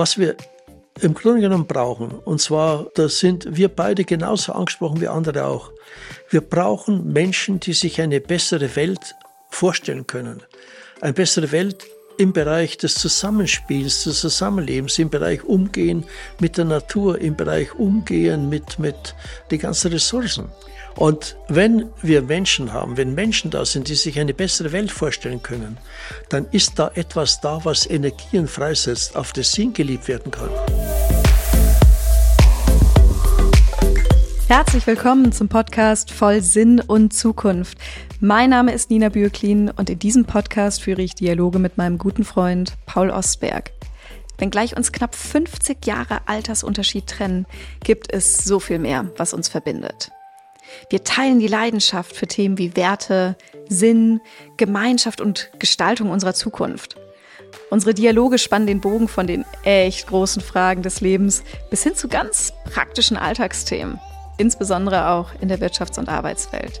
was wir im Grunde genommen brauchen, und zwar, da sind wir beide genauso angesprochen wie andere auch. Wir brauchen Menschen, die sich eine bessere Welt vorstellen können. Eine bessere Welt im Bereich des Zusammenspiels, des Zusammenlebens, im Bereich Umgehen mit der Natur, im Bereich Umgehen mit, mit den ganzen Ressourcen. Und wenn wir Menschen haben, wenn Menschen da sind, die sich eine bessere Welt vorstellen können, dann ist da etwas da, was Energien freisetzt, auf das Sinn geliebt werden kann. Herzlich willkommen zum Podcast Voll Sinn und Zukunft. Mein Name ist Nina Bürklin und in diesem Podcast führe ich Dialoge mit meinem guten Freund Paul Ostberg. Wenngleich uns knapp 50 Jahre Altersunterschied trennen, gibt es so viel mehr, was uns verbindet. Wir teilen die Leidenschaft für Themen wie Werte, Sinn, Gemeinschaft und Gestaltung unserer Zukunft. Unsere Dialoge spannen den Bogen von den echt großen Fragen des Lebens bis hin zu ganz praktischen Alltagsthemen insbesondere auch in der Wirtschafts- und Arbeitswelt.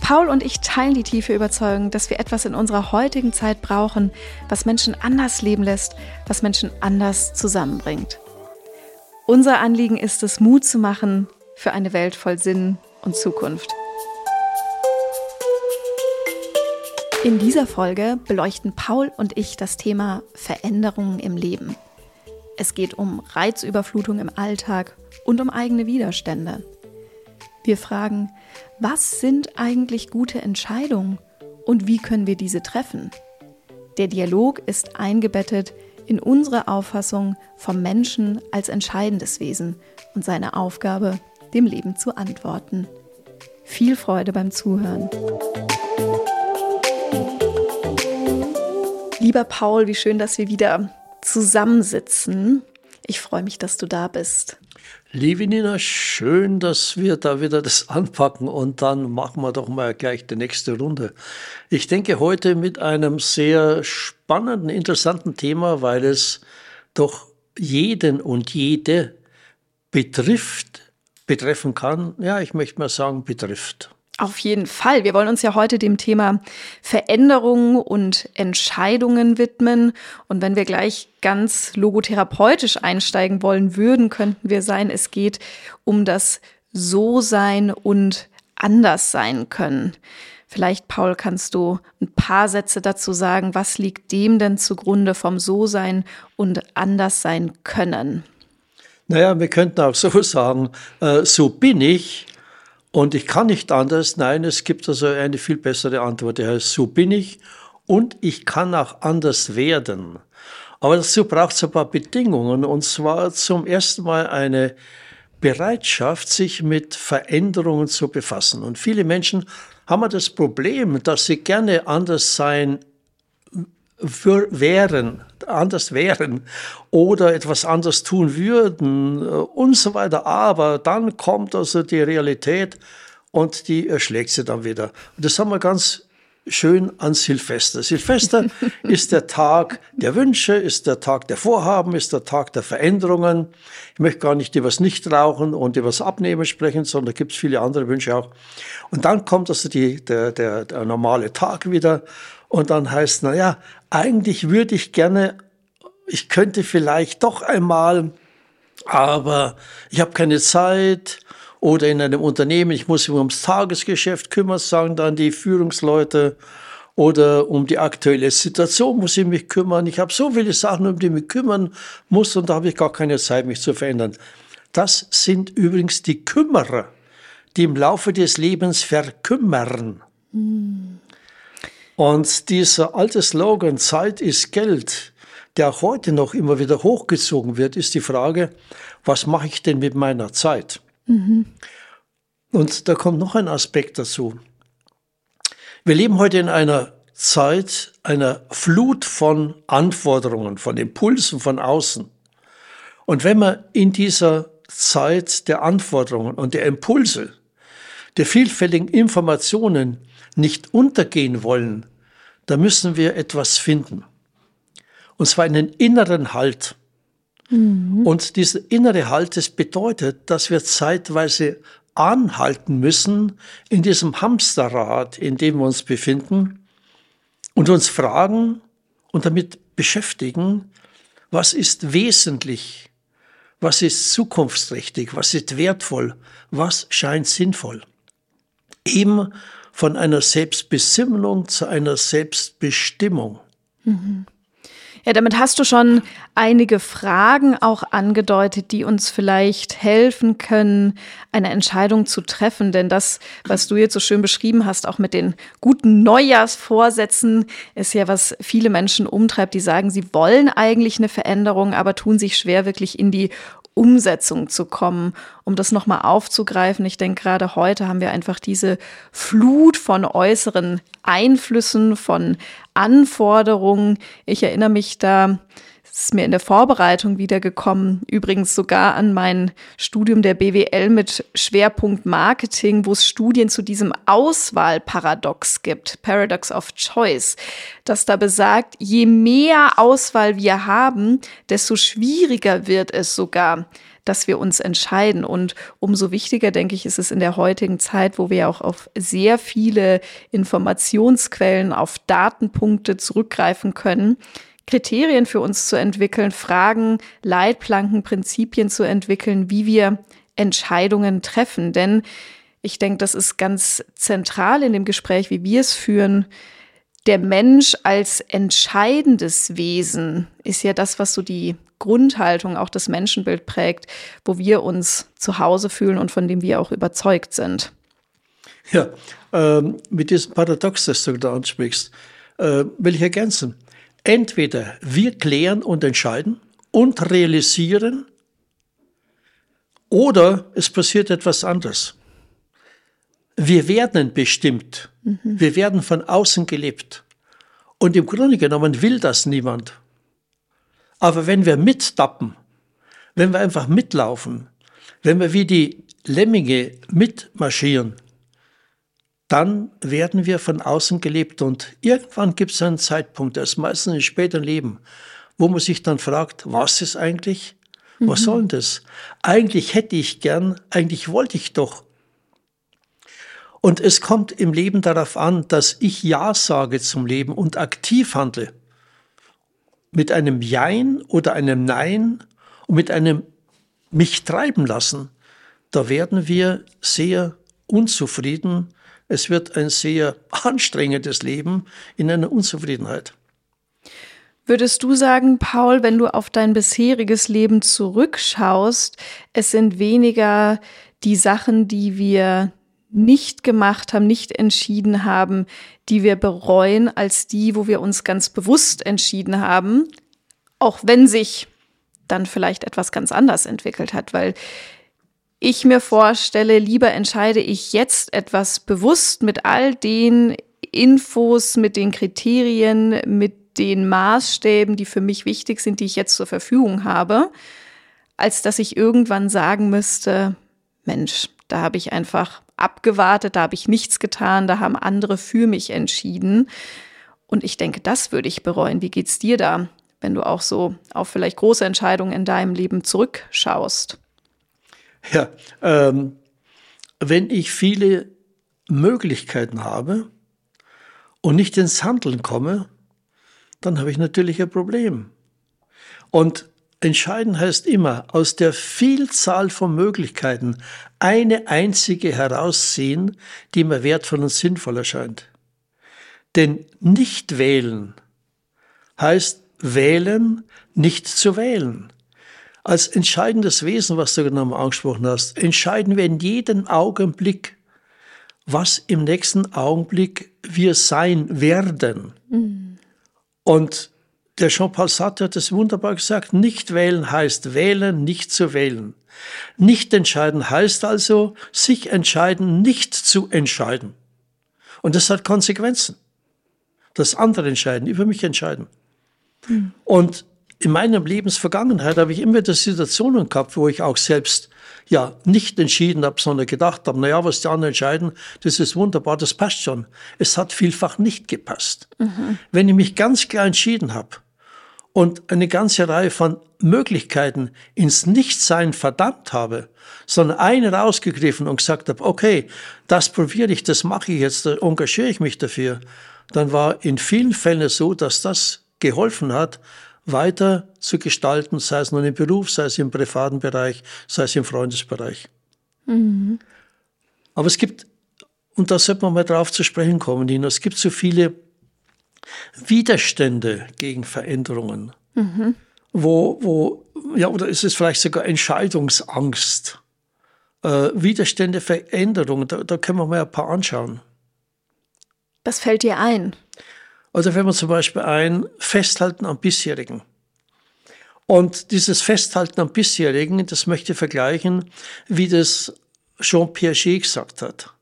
Paul und ich teilen die tiefe Überzeugung, dass wir etwas in unserer heutigen Zeit brauchen, was Menschen anders leben lässt, was Menschen anders zusammenbringt. Unser Anliegen ist es, Mut zu machen für eine Welt voll Sinn und Zukunft. In dieser Folge beleuchten Paul und ich das Thema Veränderungen im Leben. Es geht um Reizüberflutung im Alltag und um eigene Widerstände. Wir fragen, was sind eigentlich gute Entscheidungen und wie können wir diese treffen? Der Dialog ist eingebettet in unsere Auffassung vom Menschen als entscheidendes Wesen und seine Aufgabe, dem Leben zu antworten. Viel Freude beim Zuhören. Lieber Paul, wie schön, dass wir wieder zusammensitzen. Ich freue mich, dass du da bist. Liebe Nina, schön, dass wir da wieder das anpacken und dann machen wir doch mal gleich die nächste Runde. Ich denke heute mit einem sehr spannenden, interessanten Thema, weil es doch jeden und jede betrifft, betreffen kann. Ja, ich möchte mal sagen, betrifft. Auf jeden Fall. Wir wollen uns ja heute dem Thema Veränderungen und Entscheidungen widmen. Und wenn wir gleich ganz logotherapeutisch einsteigen wollen würden, könnten wir sein, es geht um das So-Sein und anders sein können. Vielleicht, Paul, kannst du ein paar Sätze dazu sagen, was liegt dem denn zugrunde vom So-Sein und anders sein können? Naja, wir könnten auch so sagen, äh, so bin ich und ich kann nicht anders. Nein, es gibt also eine viel bessere Antwort. Die heißt, so bin ich und ich kann auch anders werden. Aber dazu braucht es ein paar Bedingungen. Und zwar zum ersten Mal eine Bereitschaft, sich mit Veränderungen zu befassen. Und viele Menschen haben das Problem, dass sie gerne anders sein für wären, anders wären oder etwas anders tun würden äh, und so weiter. Aber dann kommt also die Realität und die erschlägt sie dann wieder. Und das haben wir ganz schön an Silvester. Silvester ist der Tag der Wünsche, ist der Tag der Vorhaben, ist der Tag der Veränderungen. Ich möchte gar nicht über das Nichtrauchen und über das Abnehmen sprechen, sondern da gibt es viele andere Wünsche auch. Und dann kommt also die, der, der, der normale Tag wieder und dann heißt, na ja, eigentlich würde ich gerne, ich könnte vielleicht doch einmal, aber ich habe keine Zeit oder in einem Unternehmen, ich muss mich ums Tagesgeschäft kümmern, sagen dann die Führungsleute oder um die aktuelle Situation muss ich mich kümmern. Ich habe so viele Sachen, um die ich mich kümmern muss und da habe ich gar keine Zeit, mich zu verändern. Das sind übrigens die Kümmerer, die im Laufe des Lebens verkümmern. Mm. Und dieser alte Slogan, Zeit ist Geld, der heute noch immer wieder hochgezogen wird, ist die Frage, was mache ich denn mit meiner Zeit? Mhm. Und da kommt noch ein Aspekt dazu. Wir leben heute in einer Zeit einer Flut von Anforderungen, von Impulsen von außen. Und wenn man in dieser Zeit der Anforderungen und der Impulse, der vielfältigen Informationen nicht untergehen wollen, da müssen wir etwas finden. Und zwar einen inneren Halt. Mhm. Und dieser innere Halt, das bedeutet, dass wir zeitweise anhalten müssen in diesem Hamsterrad, in dem wir uns befinden und uns fragen und damit beschäftigen, Was ist wesentlich? Was ist zukunftsträchtig? Was ist wertvoll? Was scheint sinnvoll? Eben von einer Selbstbesinnung zu einer Selbstbestimmung. Mhm. Ja, damit hast du schon einige Fragen auch angedeutet, die uns vielleicht helfen können, eine Entscheidung zu treffen. Denn das, was du jetzt so schön beschrieben hast, auch mit den guten Neujahrsvorsätzen, ist ja, was viele Menschen umtreibt, die sagen, sie wollen eigentlich eine Veränderung, aber tun sich schwer, wirklich in die Umsetzung zu kommen, um das nochmal aufzugreifen. Ich denke, gerade heute haben wir einfach diese Flut von äußeren Einflüssen, von Anforderungen. Ich erinnere mich da, es ist mir in der Vorbereitung wiedergekommen, übrigens sogar an mein Studium der BWL mit Schwerpunkt Marketing, wo es Studien zu diesem Auswahlparadox gibt, Paradox of Choice, das da besagt, je mehr Auswahl wir haben, desto schwieriger wird es sogar, dass wir uns entscheiden. Und umso wichtiger, denke ich, ist es in der heutigen Zeit, wo wir auch auf sehr viele Informationsquellen, auf Datenpunkte zurückgreifen können, Kriterien für uns zu entwickeln, Fragen, Leitplanken, Prinzipien zu entwickeln, wie wir Entscheidungen treffen. Denn ich denke, das ist ganz zentral in dem Gespräch, wie wir es führen. Der Mensch als entscheidendes Wesen ist ja das, was so die Grundhaltung, auch das Menschenbild prägt, wo wir uns zu Hause fühlen und von dem wir auch überzeugt sind. Ja, ähm, mit diesem Paradox, das du da ansprichst, äh, will ich ergänzen. Entweder wir klären und entscheiden und realisieren, oder es passiert etwas anderes. Wir werden bestimmt. Mhm. Wir werden von außen gelebt. Und im Grunde genommen will das niemand. Aber wenn wir mittappen, wenn wir einfach mitlaufen, wenn wir wie die Lemminge mitmarschieren, dann werden wir von außen gelebt und irgendwann gibt es einen Zeitpunkt, das ist meistens im späteren Leben, wo man sich dann fragt, was ist eigentlich? Was mhm. soll denn das? Eigentlich hätte ich gern, eigentlich wollte ich doch. Und es kommt im Leben darauf an, dass ich Ja sage zum Leben und aktiv handle. Mit einem Jein oder einem Nein und mit einem mich treiben lassen, da werden wir sehr unzufrieden es wird ein sehr anstrengendes Leben in einer Unzufriedenheit. Würdest du sagen, Paul, wenn du auf dein bisheriges Leben zurückschaust, es sind weniger die Sachen, die wir nicht gemacht haben, nicht entschieden haben, die wir bereuen, als die, wo wir uns ganz bewusst entschieden haben, auch wenn sich dann vielleicht etwas ganz anders entwickelt hat, weil ich mir vorstelle, lieber entscheide ich jetzt etwas bewusst mit all den Infos, mit den Kriterien, mit den Maßstäben, die für mich wichtig sind, die ich jetzt zur Verfügung habe, als dass ich irgendwann sagen müsste, Mensch, da habe ich einfach abgewartet, da habe ich nichts getan, da haben andere für mich entschieden. Und ich denke, das würde ich bereuen. Wie geht's dir da, wenn du auch so auf vielleicht große Entscheidungen in deinem Leben zurückschaust? Ja, ähm, wenn ich viele Möglichkeiten habe und nicht ins Handeln komme, dann habe ich natürlich ein Problem. Und entscheiden heißt immer, aus der Vielzahl von Möglichkeiten eine einzige herausziehen, die mir wertvoll und sinnvoll erscheint. Denn nicht wählen heißt wählen, nicht zu wählen als entscheidendes Wesen, was du genau angesprochen hast, entscheiden wir in jedem Augenblick, was im nächsten Augenblick wir sein werden. Mhm. Und der Jean-Paul Sartre hat es wunderbar gesagt, nicht wählen heißt wählen, nicht zu wählen. Nicht entscheiden heißt also, sich entscheiden, nicht zu entscheiden. Und das hat Konsequenzen. Das andere entscheiden, über mich entscheiden. Mhm. Und in meiner Lebensvergangenheit habe ich immer die Situationen gehabt, wo ich auch selbst ja nicht entschieden habe, sondern gedacht habe, naja, was die anderen entscheiden, das ist wunderbar, das passt schon. Es hat vielfach nicht gepasst. Mhm. Wenn ich mich ganz klar entschieden habe und eine ganze Reihe von Möglichkeiten ins Nichtsein verdammt habe, sondern eine rausgegriffen und gesagt habe, okay, das probiere ich, das mache ich jetzt, da engagiere ich mich dafür, dann war in vielen Fällen so, dass das geholfen hat, weiter zu gestalten, sei es nun im Beruf, sei es im privaten Bereich, sei es im Freundesbereich. Mhm. Aber es gibt, und da sollte man mal drauf zu sprechen kommen, Nina, es gibt so viele Widerstände gegen Veränderungen, mhm. wo, wo, ja, oder ist es vielleicht sogar Entscheidungsangst? Äh, Widerstände, Veränderungen, da, da können wir mal ein paar anschauen. Was fällt dir ein? Also wenn wir zum Beispiel ein Festhalten am bisherigen. Und dieses Festhalten am bisherigen, das möchte ich vergleichen, wie das Jean Piaget gesagt hat.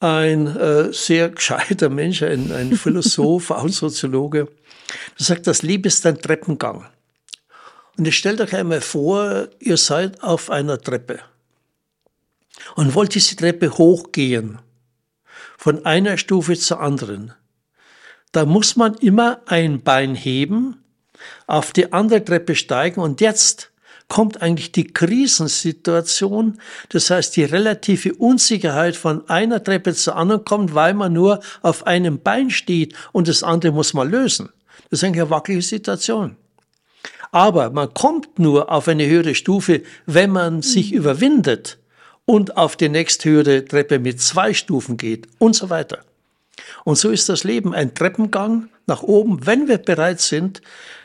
Ein äh, sehr gescheiter Mensch, ein, ein Philosoph, auch ein Soziologe, der sagt, das Leben ist ein Treppengang. Und ihr stellt euch einmal vor, ihr seid auf einer Treppe und wollt diese Treppe hochgehen, von einer Stufe zur anderen. Da muss man immer ein Bein heben, auf die andere Treppe steigen und jetzt kommt eigentlich die Krisensituation, das heißt die relative Unsicherheit von einer Treppe zur anderen kommt, weil man nur auf einem Bein steht und das andere muss man lösen. Das ist eigentlich eine wackelige Situation. Aber man kommt nur auf eine höhere Stufe, wenn man sich mhm. überwindet und auf die nächsthöhere Treppe mit zwei Stufen geht und so weiter. Und so ist das Leben ein Treppengang nach oben, wenn wir bereit sind,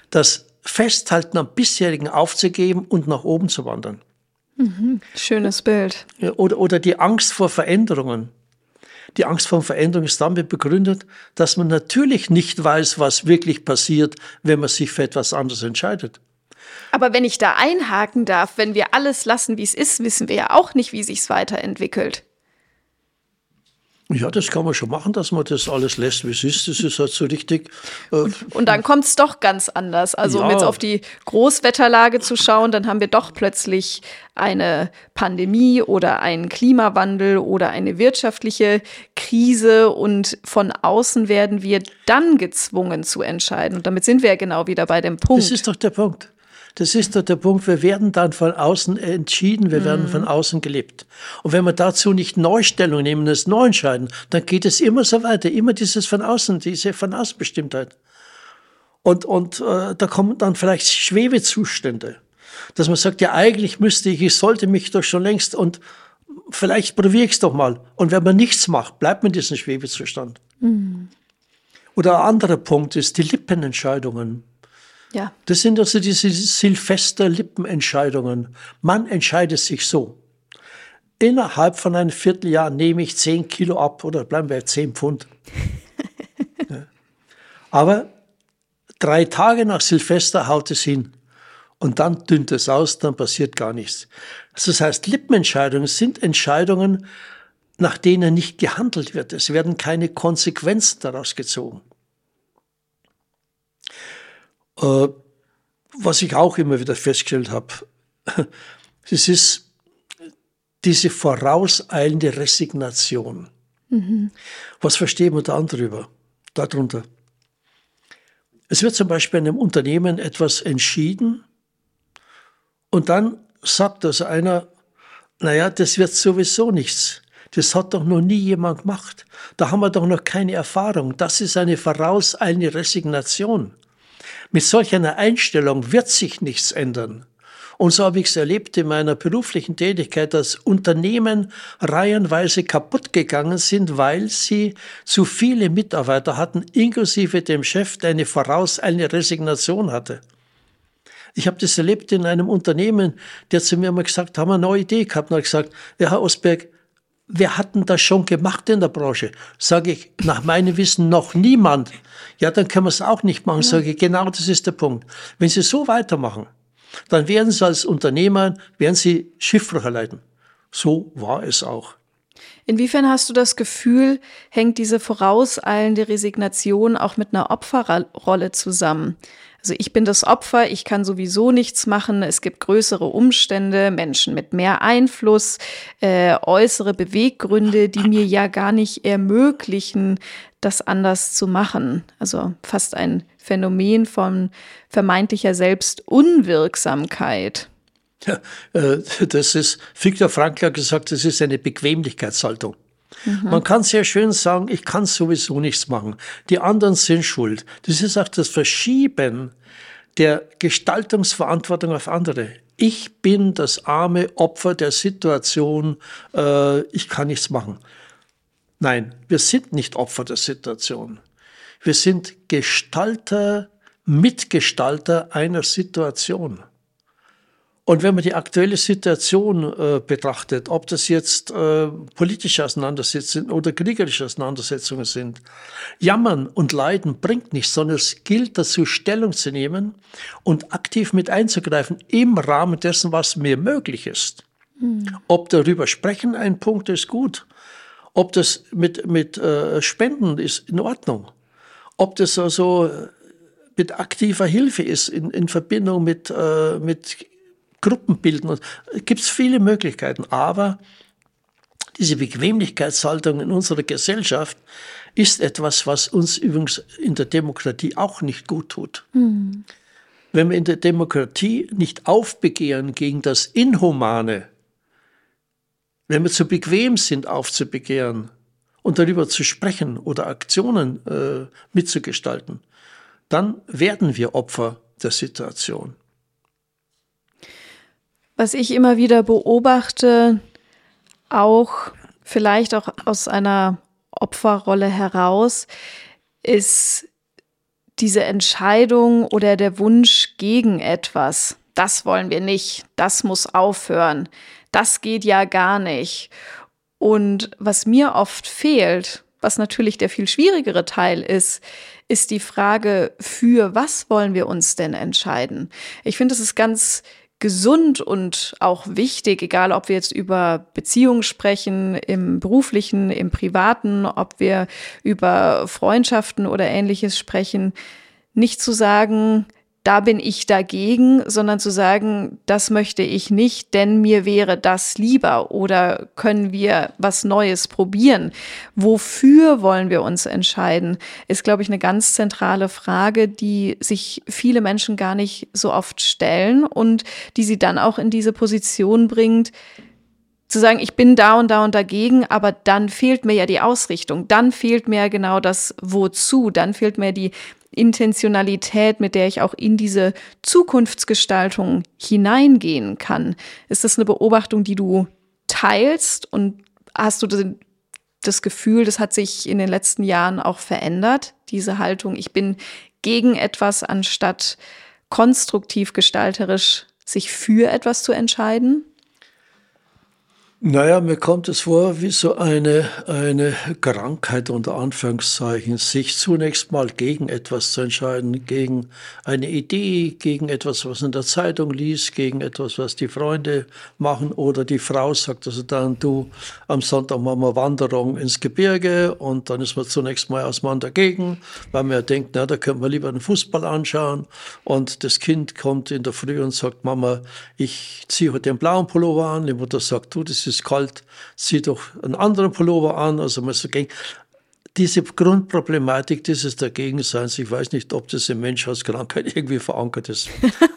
das Festhalten am bisherigen aufzugeben und nach oben zu wandern. Mhm. Schönes Bild. Oder, oder die Angst vor Veränderungen. Die Angst vor Veränderung ist damit begründet, dass man natürlich nicht weiß, was wirklich passiert, wenn man sich für etwas anderes entscheidet. Aber wenn ich da einhaken darf, wenn wir alles lassen, wie es ist, wissen wir ja auch nicht, wie sich es weiterentwickelt. Ja, das kann man schon machen, dass man das alles lässt, wie es ist. Das ist halt so richtig. Äh und dann kommt es doch ganz anders. Also, ja. um jetzt auf die Großwetterlage zu schauen, dann haben wir doch plötzlich eine Pandemie oder einen Klimawandel oder eine wirtschaftliche Krise und von außen werden wir dann gezwungen zu entscheiden. Und damit sind wir ja genau wieder bei dem Punkt. Das ist doch der Punkt. Das ist doch der Punkt, wir werden dann von außen entschieden, wir werden von mhm. außen gelebt. Und wenn wir dazu nicht Neustellung nehmen, das neu entscheiden, dann geht es immer so weiter, immer dieses von außen, diese von Außenbestimmtheit. Und, und äh, da kommen dann vielleicht Schwebezustände, dass man sagt, ja eigentlich müsste ich, ich sollte mich doch schon längst und vielleicht probiere ich es doch mal. Und wenn man nichts macht, bleibt man in diesem Schwebezustand. Mhm. Oder ein anderer Punkt ist die Lippenentscheidungen. Ja. Das sind also diese Silvester-Lippenentscheidungen. Man entscheidet sich so. Innerhalb von einem Vierteljahr nehme ich zehn Kilo ab oder bleiben wir zehn Pfund. ja. Aber drei Tage nach Silvester haut es hin. Und dann dünnt es aus, dann passiert gar nichts. Also das heißt, Lippenentscheidungen sind Entscheidungen, nach denen nicht gehandelt wird. Es werden keine Konsequenzen daraus gezogen. Äh, was ich auch immer wieder festgestellt habe, es ist diese vorauseilende Resignation. Mhm. Was versteht man da darüber, darunter? Es wird zum Beispiel in einem Unternehmen etwas entschieden und dann sagt das einer, naja, das wird sowieso nichts. Das hat doch noch nie jemand gemacht. Da haben wir doch noch keine Erfahrung. Das ist eine vorauseilende Resignation. Mit solch einer Einstellung wird sich nichts ändern. Und so habe ich es erlebt in meiner beruflichen Tätigkeit, dass Unternehmen reihenweise kaputt gegangen sind, weil sie zu viele Mitarbeiter hatten, inklusive dem Chef, der eine vorauseilende Resignation hatte. Ich habe das erlebt in einem Unternehmen, der zu mir mal gesagt hat, haben wir eine neue Idee gehabt, und hat gesagt, ja, Herr Osberg, wir hatten das schon gemacht in der Branche. Sage ich, nach meinem Wissen noch niemand. Ja, dann können wir es auch nicht machen. Sage ich, genau das ist der Punkt. Wenn Sie so weitermachen, dann werden Sie als Unternehmer, werden Sie Schiffbruch erleiden. So war es auch. Inwiefern hast du das Gefühl, hängt diese vorauseilende Resignation auch mit einer Opferrolle zusammen? Also ich bin das Opfer, ich kann sowieso nichts machen, es gibt größere Umstände, Menschen mit mehr Einfluss, äh, äußere Beweggründe, die mir ja gar nicht ermöglichen, das anders zu machen. Also fast ein Phänomen von vermeintlicher Selbstunwirksamkeit. Ja, äh, das ist, Viktor Frankl hat gesagt, das ist eine Bequemlichkeitshaltung. Mhm. Man kann sehr schön sagen, ich kann sowieso nichts machen. Die anderen sind schuld. Das ist auch das Verschieben der Gestaltungsverantwortung auf andere. Ich bin das arme Opfer der Situation, äh, ich kann nichts machen. Nein, wir sind nicht Opfer der Situation. Wir sind Gestalter, Mitgestalter einer Situation. Und wenn man die aktuelle Situation äh, betrachtet, ob das jetzt äh, politische Auseinandersetzungen oder kriegerische Auseinandersetzungen sind, Jammern und Leiden bringt nichts, sondern es gilt dazu, Stellung zu nehmen und aktiv mit einzugreifen im Rahmen dessen, was mir möglich ist. Mhm. Ob darüber sprechen ein Punkt ist gut. Ob das mit, mit äh, Spenden ist in Ordnung. Ob das also mit aktiver Hilfe ist in, in Verbindung mit, äh, mit Gruppen bilden. Gibt es viele Möglichkeiten, aber diese Bequemlichkeitshaltung in unserer Gesellschaft ist etwas, was uns übrigens in der Demokratie auch nicht gut tut. Mhm. Wenn wir in der Demokratie nicht aufbegehren gegen das Inhumane, wenn wir zu bequem sind, aufzubegehren und darüber zu sprechen oder Aktionen äh, mitzugestalten, dann werden wir Opfer der Situation. Was ich immer wieder beobachte, auch vielleicht auch aus einer Opferrolle heraus, ist diese Entscheidung oder der Wunsch gegen etwas. Das wollen wir nicht, das muss aufhören, das geht ja gar nicht. Und was mir oft fehlt, was natürlich der viel schwierigere Teil ist, ist die Frage, für was wollen wir uns denn entscheiden? Ich finde, es ist ganz gesund und auch wichtig, egal ob wir jetzt über Beziehungen sprechen, im beruflichen, im privaten, ob wir über Freundschaften oder ähnliches sprechen, nicht zu sagen, da bin ich dagegen, sondern zu sagen, das möchte ich nicht, denn mir wäre das lieber oder können wir was Neues probieren? Wofür wollen wir uns entscheiden? Ist, glaube ich, eine ganz zentrale Frage, die sich viele Menschen gar nicht so oft stellen und die sie dann auch in diese Position bringt, zu sagen, ich bin da und da und dagegen, aber dann fehlt mir ja die Ausrichtung, dann fehlt mir genau das Wozu, dann fehlt mir die Intentionalität, mit der ich auch in diese Zukunftsgestaltung hineingehen kann. Ist das eine Beobachtung, die du teilst und hast du das Gefühl, das hat sich in den letzten Jahren auch verändert, diese Haltung, ich bin gegen etwas, anstatt konstruktiv gestalterisch sich für etwas zu entscheiden? Naja, mir kommt es vor wie so eine, eine Krankheit unter Anführungszeichen, sich zunächst mal gegen etwas zu entscheiden, gegen eine Idee, gegen etwas, was in der Zeitung liest, gegen etwas, was die Freunde machen oder die Frau sagt also dann, du, am Sonntag machen wir Wanderung ins Gebirge und dann ist man zunächst mal Mann dagegen, weil man ja denkt, na, da können wir lieber den Fußball anschauen und das Kind kommt in der Früh und sagt, Mama, ich ziehe heute den blauen Pullover an, die Mutter sagt, du, das ist ist kalt, zieh doch einen anderen Pullover an. Also man so gegen diese Grundproblematik dieses Dagegenseins, ich weiß nicht, ob das in Menschheitskrankheit irgendwie verankert ist.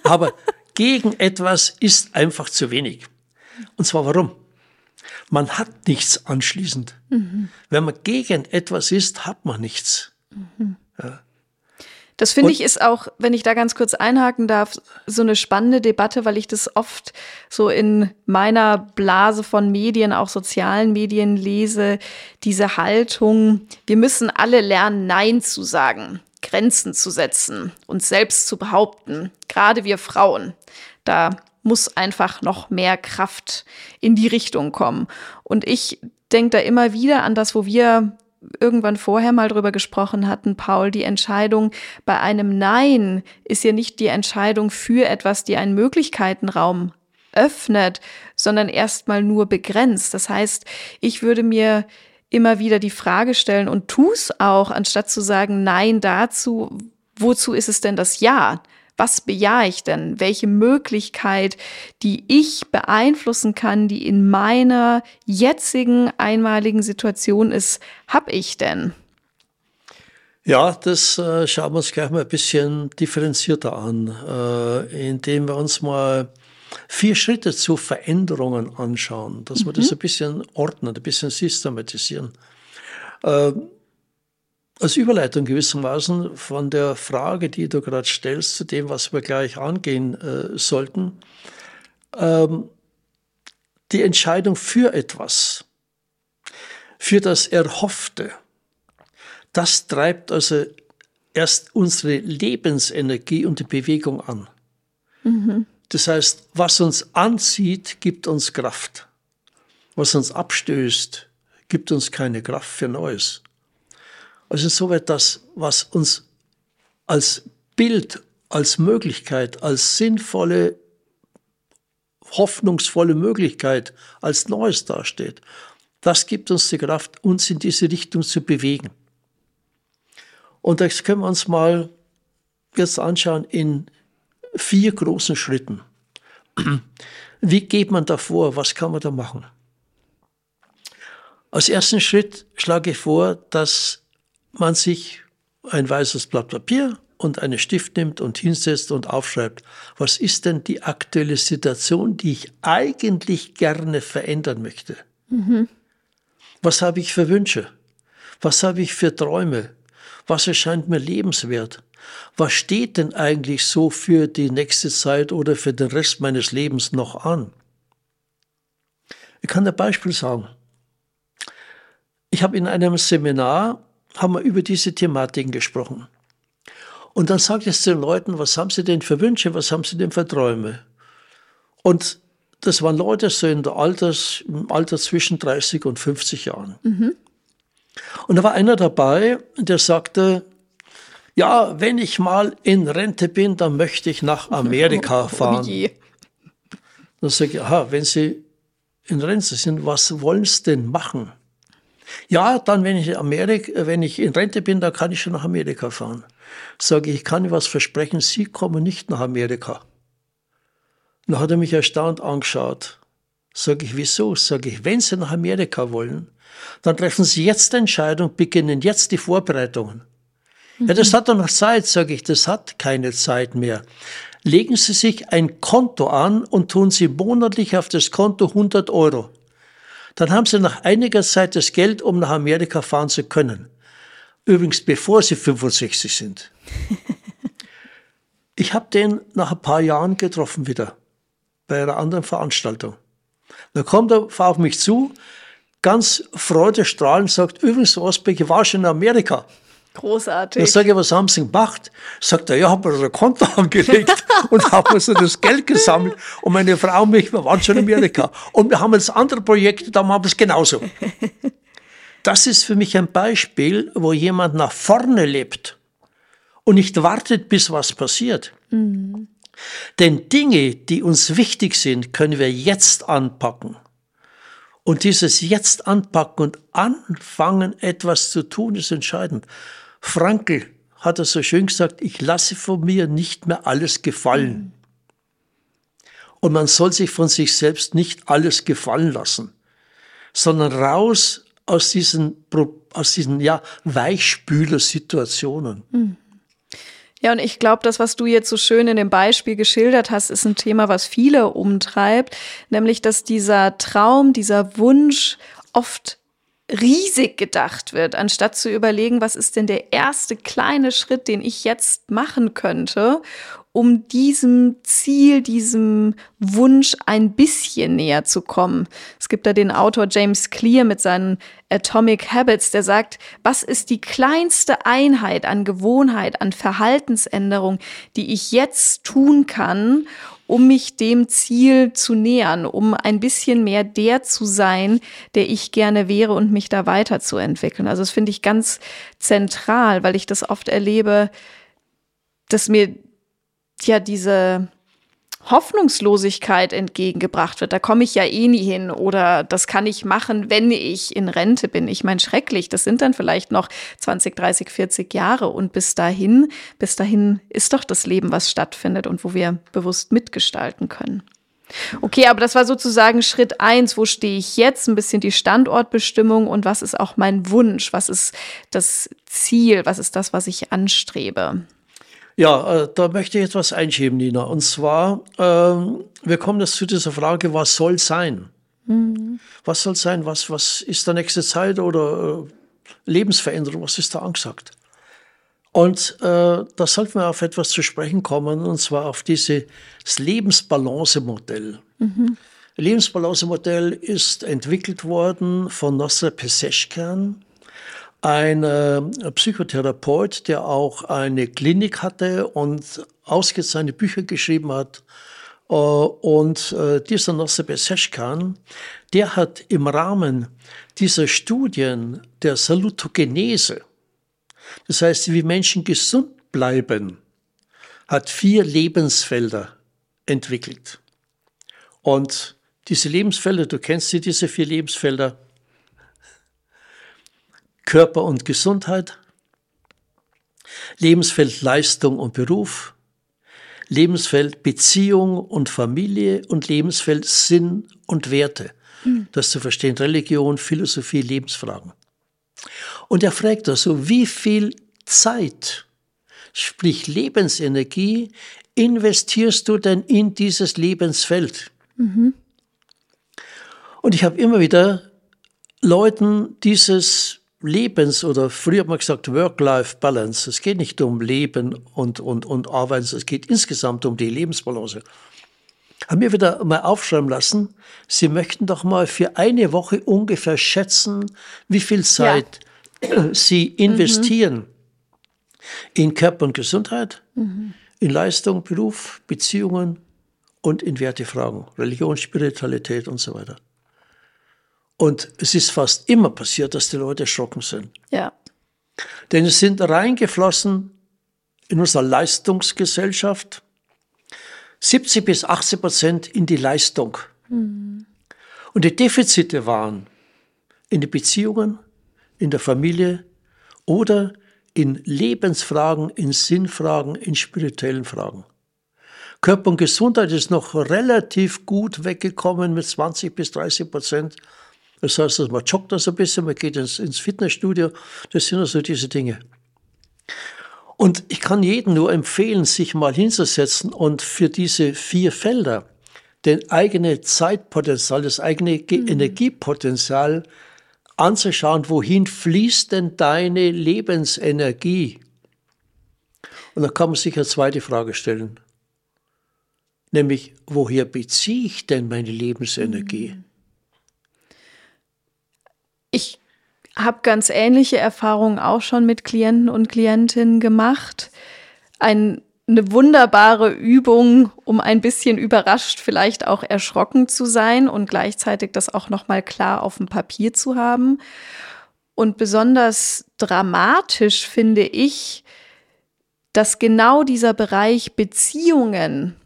Aber gegen etwas ist einfach zu wenig. Und zwar warum? Man hat nichts anschließend. Mhm. Wenn man gegen etwas ist, hat man nichts. Mhm. Ja. Das finde ich ist auch, wenn ich da ganz kurz einhaken darf, so eine spannende Debatte, weil ich das oft so in meiner Blase von Medien, auch sozialen Medien lese, diese Haltung, wir müssen alle lernen, Nein zu sagen, Grenzen zu setzen, uns selbst zu behaupten, gerade wir Frauen. Da muss einfach noch mehr Kraft in die Richtung kommen. Und ich denke da immer wieder an das, wo wir irgendwann vorher mal drüber gesprochen hatten, Paul, die Entscheidung bei einem Nein ist ja nicht die Entscheidung für etwas, die einen Möglichkeitenraum öffnet, sondern erstmal nur begrenzt. Das heißt, ich würde mir immer wieder die Frage stellen und tu es auch, anstatt zu sagen Nein dazu, wozu ist es denn das Ja? Was bejahe ich denn? Welche Möglichkeit, die ich beeinflussen kann, die in meiner jetzigen einmaligen Situation ist, habe ich denn? Ja, das äh, schauen wir uns gleich mal ein bisschen differenzierter an, äh, indem wir uns mal vier Schritte zu Veränderungen anschauen, dass wir das mhm. ein bisschen ordnen, ein bisschen systematisieren. Äh, als Überleitung gewissermaßen von der Frage, die du gerade stellst, zu dem, was wir gleich angehen äh, sollten. Ähm, die Entscheidung für etwas, für das Erhoffte, das treibt also erst unsere Lebensenergie und die Bewegung an. Mhm. Das heißt, was uns anzieht, gibt uns Kraft. Was uns abstößt, gibt uns keine Kraft für Neues. Also insoweit das, was uns als Bild, als Möglichkeit, als sinnvolle, hoffnungsvolle Möglichkeit, als Neues dasteht, das gibt uns die Kraft, uns in diese Richtung zu bewegen. Und das können wir uns mal jetzt anschauen in vier großen Schritten. Wie geht man da vor? Was kann man da machen? Als ersten Schritt schlage ich vor, dass man sich ein weißes Blatt Papier und einen Stift nimmt und hinsetzt und aufschreibt, was ist denn die aktuelle Situation, die ich eigentlich gerne verändern möchte? Mhm. Was habe ich für Wünsche? Was habe ich für Träume? Was erscheint mir lebenswert? Was steht denn eigentlich so für die nächste Zeit oder für den Rest meines Lebens noch an? Ich kann ein Beispiel sagen. Ich habe in einem Seminar haben wir über diese Thematiken gesprochen. Und dann ich zu den Leuten, was haben sie denn für Wünsche, was haben sie denn für Träume? Und das waren Leute so in der Alters, im Alter zwischen 30 und 50 Jahren. Mhm. Und da war einer dabei, der sagte, ja, wenn ich mal in Rente bin, dann möchte ich nach Amerika oh fahren. Oh dann sage ich, aha, wenn Sie in Rente sind, was wollen Sie denn machen? Ja, dann, wenn ich, Amerika, wenn ich in Rente bin, dann kann ich schon nach Amerika fahren. Sage ich, ich kann Ihnen was versprechen, Sie kommen nicht nach Amerika. Dann hat er mich erstaunt angeschaut. Sage ich, wieso? Sage ich, wenn Sie nach Amerika wollen, dann treffen Sie jetzt die Entscheidung, beginnen jetzt die Vorbereitungen. Mhm. Ja, das hat doch noch Zeit, sage ich, das hat keine Zeit mehr. Legen Sie sich ein Konto an und tun Sie monatlich auf das Konto 100 Euro. Dann haben Sie nach einiger Zeit das Geld, um nach Amerika fahren zu können. Übrigens, bevor Sie 65 sind. Ich habe den nach ein paar Jahren getroffen wieder bei einer anderen Veranstaltung. Da kommt er auf mich zu, ganz freudestrahlend, sagt, übrigens, Osbeck, ich war schon in Amerika. Großartig. Da sage ich, was haben Sie gemacht? Sagt er, ja, habe mir ein Konto angelegt und haben so das Geld gesammelt. Und meine Frau und mich, wir waren schon in Amerika. Und wir haben jetzt andere Projekte, da machen wir es genauso. Das ist für mich ein Beispiel, wo jemand nach vorne lebt und nicht wartet, bis was passiert. Mhm. Denn Dinge, die uns wichtig sind, können wir jetzt anpacken. Und dieses jetzt anpacken und anfangen, etwas zu tun, ist entscheidend. Frankl hat es so schön gesagt, ich lasse von mir nicht mehr alles gefallen. Und man soll sich von sich selbst nicht alles gefallen lassen, sondern raus aus diesen, aus diesen ja, Weichspüler-Situationen. Mhm. Ja, und ich glaube, das, was du jetzt so schön in dem Beispiel geschildert hast, ist ein Thema, was viele umtreibt, nämlich dass dieser Traum, dieser Wunsch oft riesig gedacht wird, anstatt zu überlegen, was ist denn der erste kleine Schritt, den ich jetzt machen könnte, um diesem Ziel, diesem Wunsch ein bisschen näher zu kommen. Es gibt da den Autor James Clear mit seinen Atomic Habits, der sagt, was ist die kleinste Einheit an Gewohnheit, an Verhaltensänderung, die ich jetzt tun kann, um mich dem Ziel zu nähern, um ein bisschen mehr der zu sein, der ich gerne wäre und mich da weiterzuentwickeln. Also das finde ich ganz zentral, weil ich das oft erlebe, dass mir ja diese Hoffnungslosigkeit entgegengebracht wird. Da komme ich ja eh nie hin oder das kann ich machen, wenn ich in Rente bin. Ich meine, schrecklich, das sind dann vielleicht noch 20, 30, 40 Jahre und bis dahin, bis dahin ist doch das Leben, was stattfindet und wo wir bewusst mitgestalten können. Okay, aber das war sozusagen Schritt eins. Wo stehe ich jetzt? Ein bisschen die Standortbestimmung und was ist auch mein Wunsch? Was ist das Ziel? Was ist das, was ich anstrebe? Ja, äh, da möchte ich etwas einschieben, Nina. Und zwar, äh, wir kommen jetzt zu dieser Frage, was soll sein? Mhm. Was soll sein? Was, was ist der nächste Zeit oder äh, Lebensveränderung, was ist da angesagt? Und äh, da sollten wir auf etwas zu sprechen kommen, und zwar auf dieses Lebensbalance-Modell. Mhm. Lebensbalance-Modell ist entwickelt worden von Nasser Peseshkan, ein äh, Psychotherapeut, der auch eine Klinik hatte und ausgezeichnete Bücher geschrieben hat. Äh, und äh, dieser Nasser Peseshkan, der hat im Rahmen dieser Studien der Salutogenese, das heißt, wie Menschen gesund bleiben, hat vier Lebensfelder entwickelt. Und diese Lebensfelder, du kennst sie, diese vier Lebensfelder, Körper und Gesundheit, Lebensfeld Leistung und Beruf, Lebensfeld Beziehung und Familie und Lebensfeld Sinn und Werte. Mhm. Das zu verstehen, Religion, Philosophie, Lebensfragen. Und er fragt also, wie viel Zeit, sprich Lebensenergie, investierst du denn in dieses Lebensfeld? Mhm. Und ich habe immer wieder Leuten dieses Lebens- oder früher hat man gesagt Work-Life-Balance. Es geht nicht um Leben und, und, und Arbeiten, es geht insgesamt um die Lebensbalance. Haben mir wieder mal aufschreiben lassen, Sie möchten doch mal für eine Woche ungefähr schätzen, wie viel Zeit ja. Sie investieren mhm. in Körper und Gesundheit, mhm. in Leistung, Beruf, Beziehungen und in Wertefragen, Religion, Spiritualität und so weiter. Und es ist fast immer passiert, dass die Leute erschrocken sind. Ja. Denn es sind reingeflossen in unserer Leistungsgesellschaft 70 bis 80 Prozent in die Leistung. Mhm. Und die Defizite waren in den Beziehungen, in der Familie oder in Lebensfragen, in Sinnfragen, in spirituellen Fragen. Körper und Gesundheit ist noch relativ gut weggekommen mit 20 bis 30 Prozent. Das heißt, man joggt das ein bisschen, man geht ins, ins Fitnessstudio. Das sind also diese Dinge. Und ich kann jedem nur empfehlen, sich mal hinzusetzen und für diese vier Felder den eigene Zeitpotenzial, das eigene mhm. Energiepotenzial anzuschauen, wohin fließt denn deine Lebensenergie? Und dann kann man sich eine zweite Frage stellen, nämlich woher beziehe ich denn meine Lebensenergie? Mhm. Ich habe ganz ähnliche Erfahrungen auch schon mit Klienten und Klientinnen gemacht. Ein, eine wunderbare Übung, um ein bisschen überrascht, vielleicht auch erschrocken zu sein und gleichzeitig das auch noch mal klar auf dem Papier zu haben. Und besonders dramatisch finde ich, dass genau dieser Bereich Beziehungen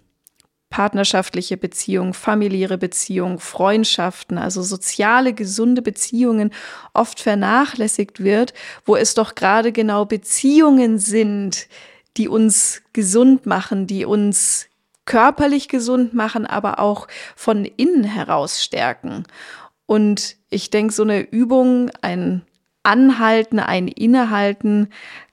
partnerschaftliche Beziehungen, familiäre Beziehungen, Freundschaften, also soziale, gesunde Beziehungen oft vernachlässigt wird, wo es doch gerade genau Beziehungen sind, die uns gesund machen, die uns körperlich gesund machen, aber auch von innen heraus stärken. Und ich denke, so eine Übung, ein Anhalten, ein Innehalten,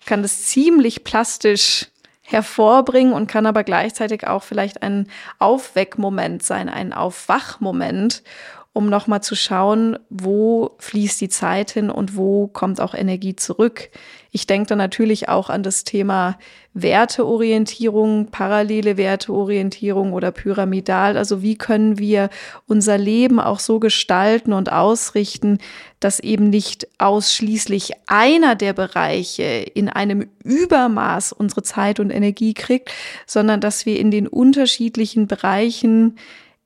kann das ziemlich plastisch hervorbringen und kann aber gleichzeitig auch vielleicht ein Aufweckmoment sein, ein Aufwachmoment, um nochmal zu schauen, wo fließt die Zeit hin und wo kommt auch Energie zurück. Ich denke da natürlich auch an das Thema Werteorientierung, parallele Werteorientierung oder pyramidal. Also wie können wir unser Leben auch so gestalten und ausrichten, dass eben nicht ausschließlich einer der Bereiche in einem Übermaß unsere Zeit und Energie kriegt, sondern dass wir in den unterschiedlichen Bereichen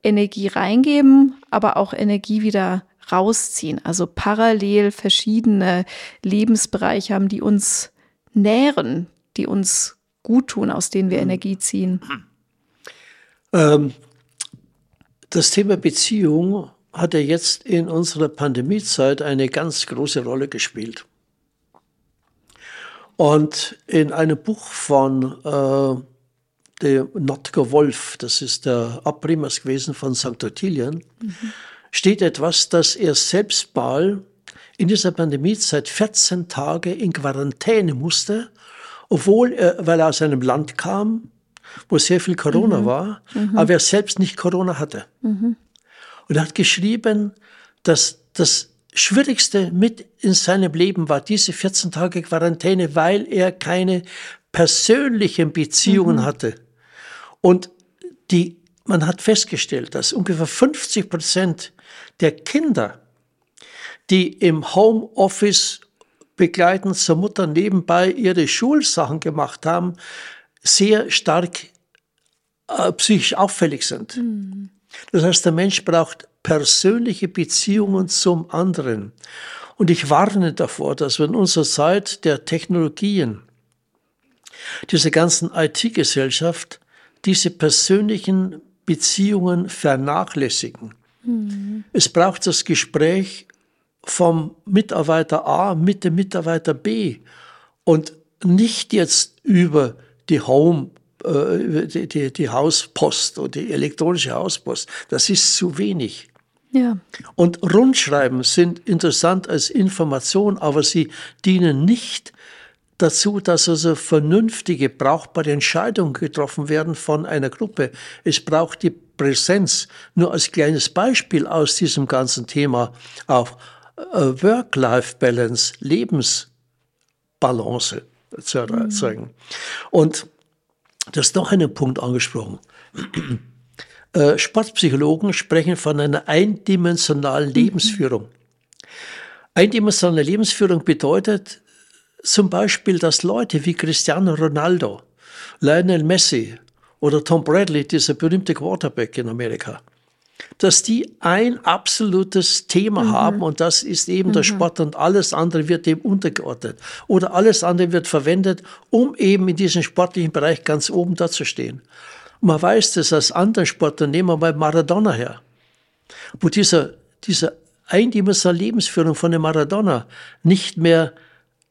Energie reingeben, aber auch Energie wieder rausziehen. Also parallel verschiedene Lebensbereiche haben, die uns nähren, die uns gut tun, aus denen wir Energie ziehen. Ähm, das Thema Beziehung hat ja jetzt in unserer Pandemiezeit eine ganz große Rolle gespielt. Und in einem Buch von äh, der Notker Wolf, das ist der Abrimmers gewesen von St. Ottilien, mhm. Steht etwas, dass er selbst mal in dieser Pandemiezeit 14 Tage in Quarantäne musste, obwohl er, weil er aus einem Land kam, wo sehr viel Corona mhm. war, mhm. aber er selbst nicht Corona hatte. Mhm. Und er hat geschrieben, dass das Schwierigste mit in seinem Leben war diese 14 Tage Quarantäne, weil er keine persönlichen Beziehungen mhm. hatte. Und die, man hat festgestellt, dass ungefähr 50 Prozent der Kinder, die im Homeoffice begleitend zur Mutter nebenbei ihre Schulsachen gemacht haben, sehr stark äh, psychisch auffällig sind. Mhm. Das heißt, der Mensch braucht persönliche Beziehungen zum anderen. Und ich warne davor, dass wir in unserer Zeit der Technologien, dieser ganzen IT-Gesellschaft, diese persönlichen Beziehungen vernachlässigen. Mhm. Es braucht das Gespräch vom Mitarbeiter A mit dem Mitarbeiter B und nicht jetzt über die Home äh, die, die, die Hauspost oder die elektronische Hauspost. Das ist zu wenig. Ja. Und Rundschreiben sind interessant als Information, aber sie dienen nicht dazu, dass also vernünftige, brauchbare Entscheidungen getroffen werden von einer Gruppe. Es braucht die Präsenz. Nur als kleines Beispiel aus diesem ganzen Thema auf äh, Work-Life-Balance, Lebensbalance zu erzeugen. Mhm. Und Du hast noch einen Punkt angesprochen. Äh, Sportpsychologen sprechen von einer eindimensionalen mhm. Lebensführung. Eindimensionale Lebensführung bedeutet zum Beispiel, dass Leute wie Cristiano Ronaldo, Lionel Messi oder Tom Bradley, dieser berühmte Quarterback in Amerika, dass die ein absolutes Thema mhm. haben und das ist eben mhm. der Sport und alles andere wird dem untergeordnet. Oder alles andere wird verwendet, um eben in diesem sportlichen Bereich ganz oben dazustehen. Und man weiß das als anderen Sportler, nehmen wir mal Maradona her, wo dieser, dieser eindimensionale Lebensführung von dem Maradona nicht mehr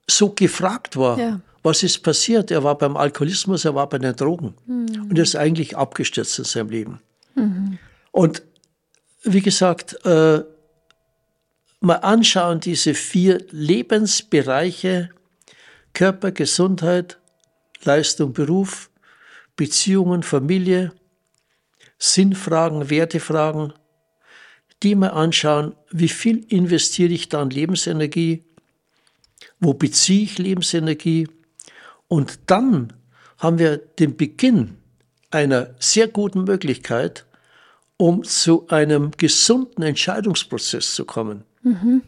so gefragt war. Ja. Was ist passiert? Er war beim Alkoholismus, er war bei den Drogen. Mhm. Und er ist eigentlich abgestürzt in seinem Leben. Mhm. Und wie gesagt, äh, mal anschauen, diese vier Lebensbereiche, Körper, Gesundheit, Leistung, Beruf, Beziehungen, Familie, Sinnfragen, Wertefragen, die mal anschauen, wie viel investiere ich da an Lebensenergie, wo beziehe ich Lebensenergie und dann haben wir den Beginn einer sehr guten Möglichkeit, um zu einem gesunden Entscheidungsprozess zu kommen. Mhm.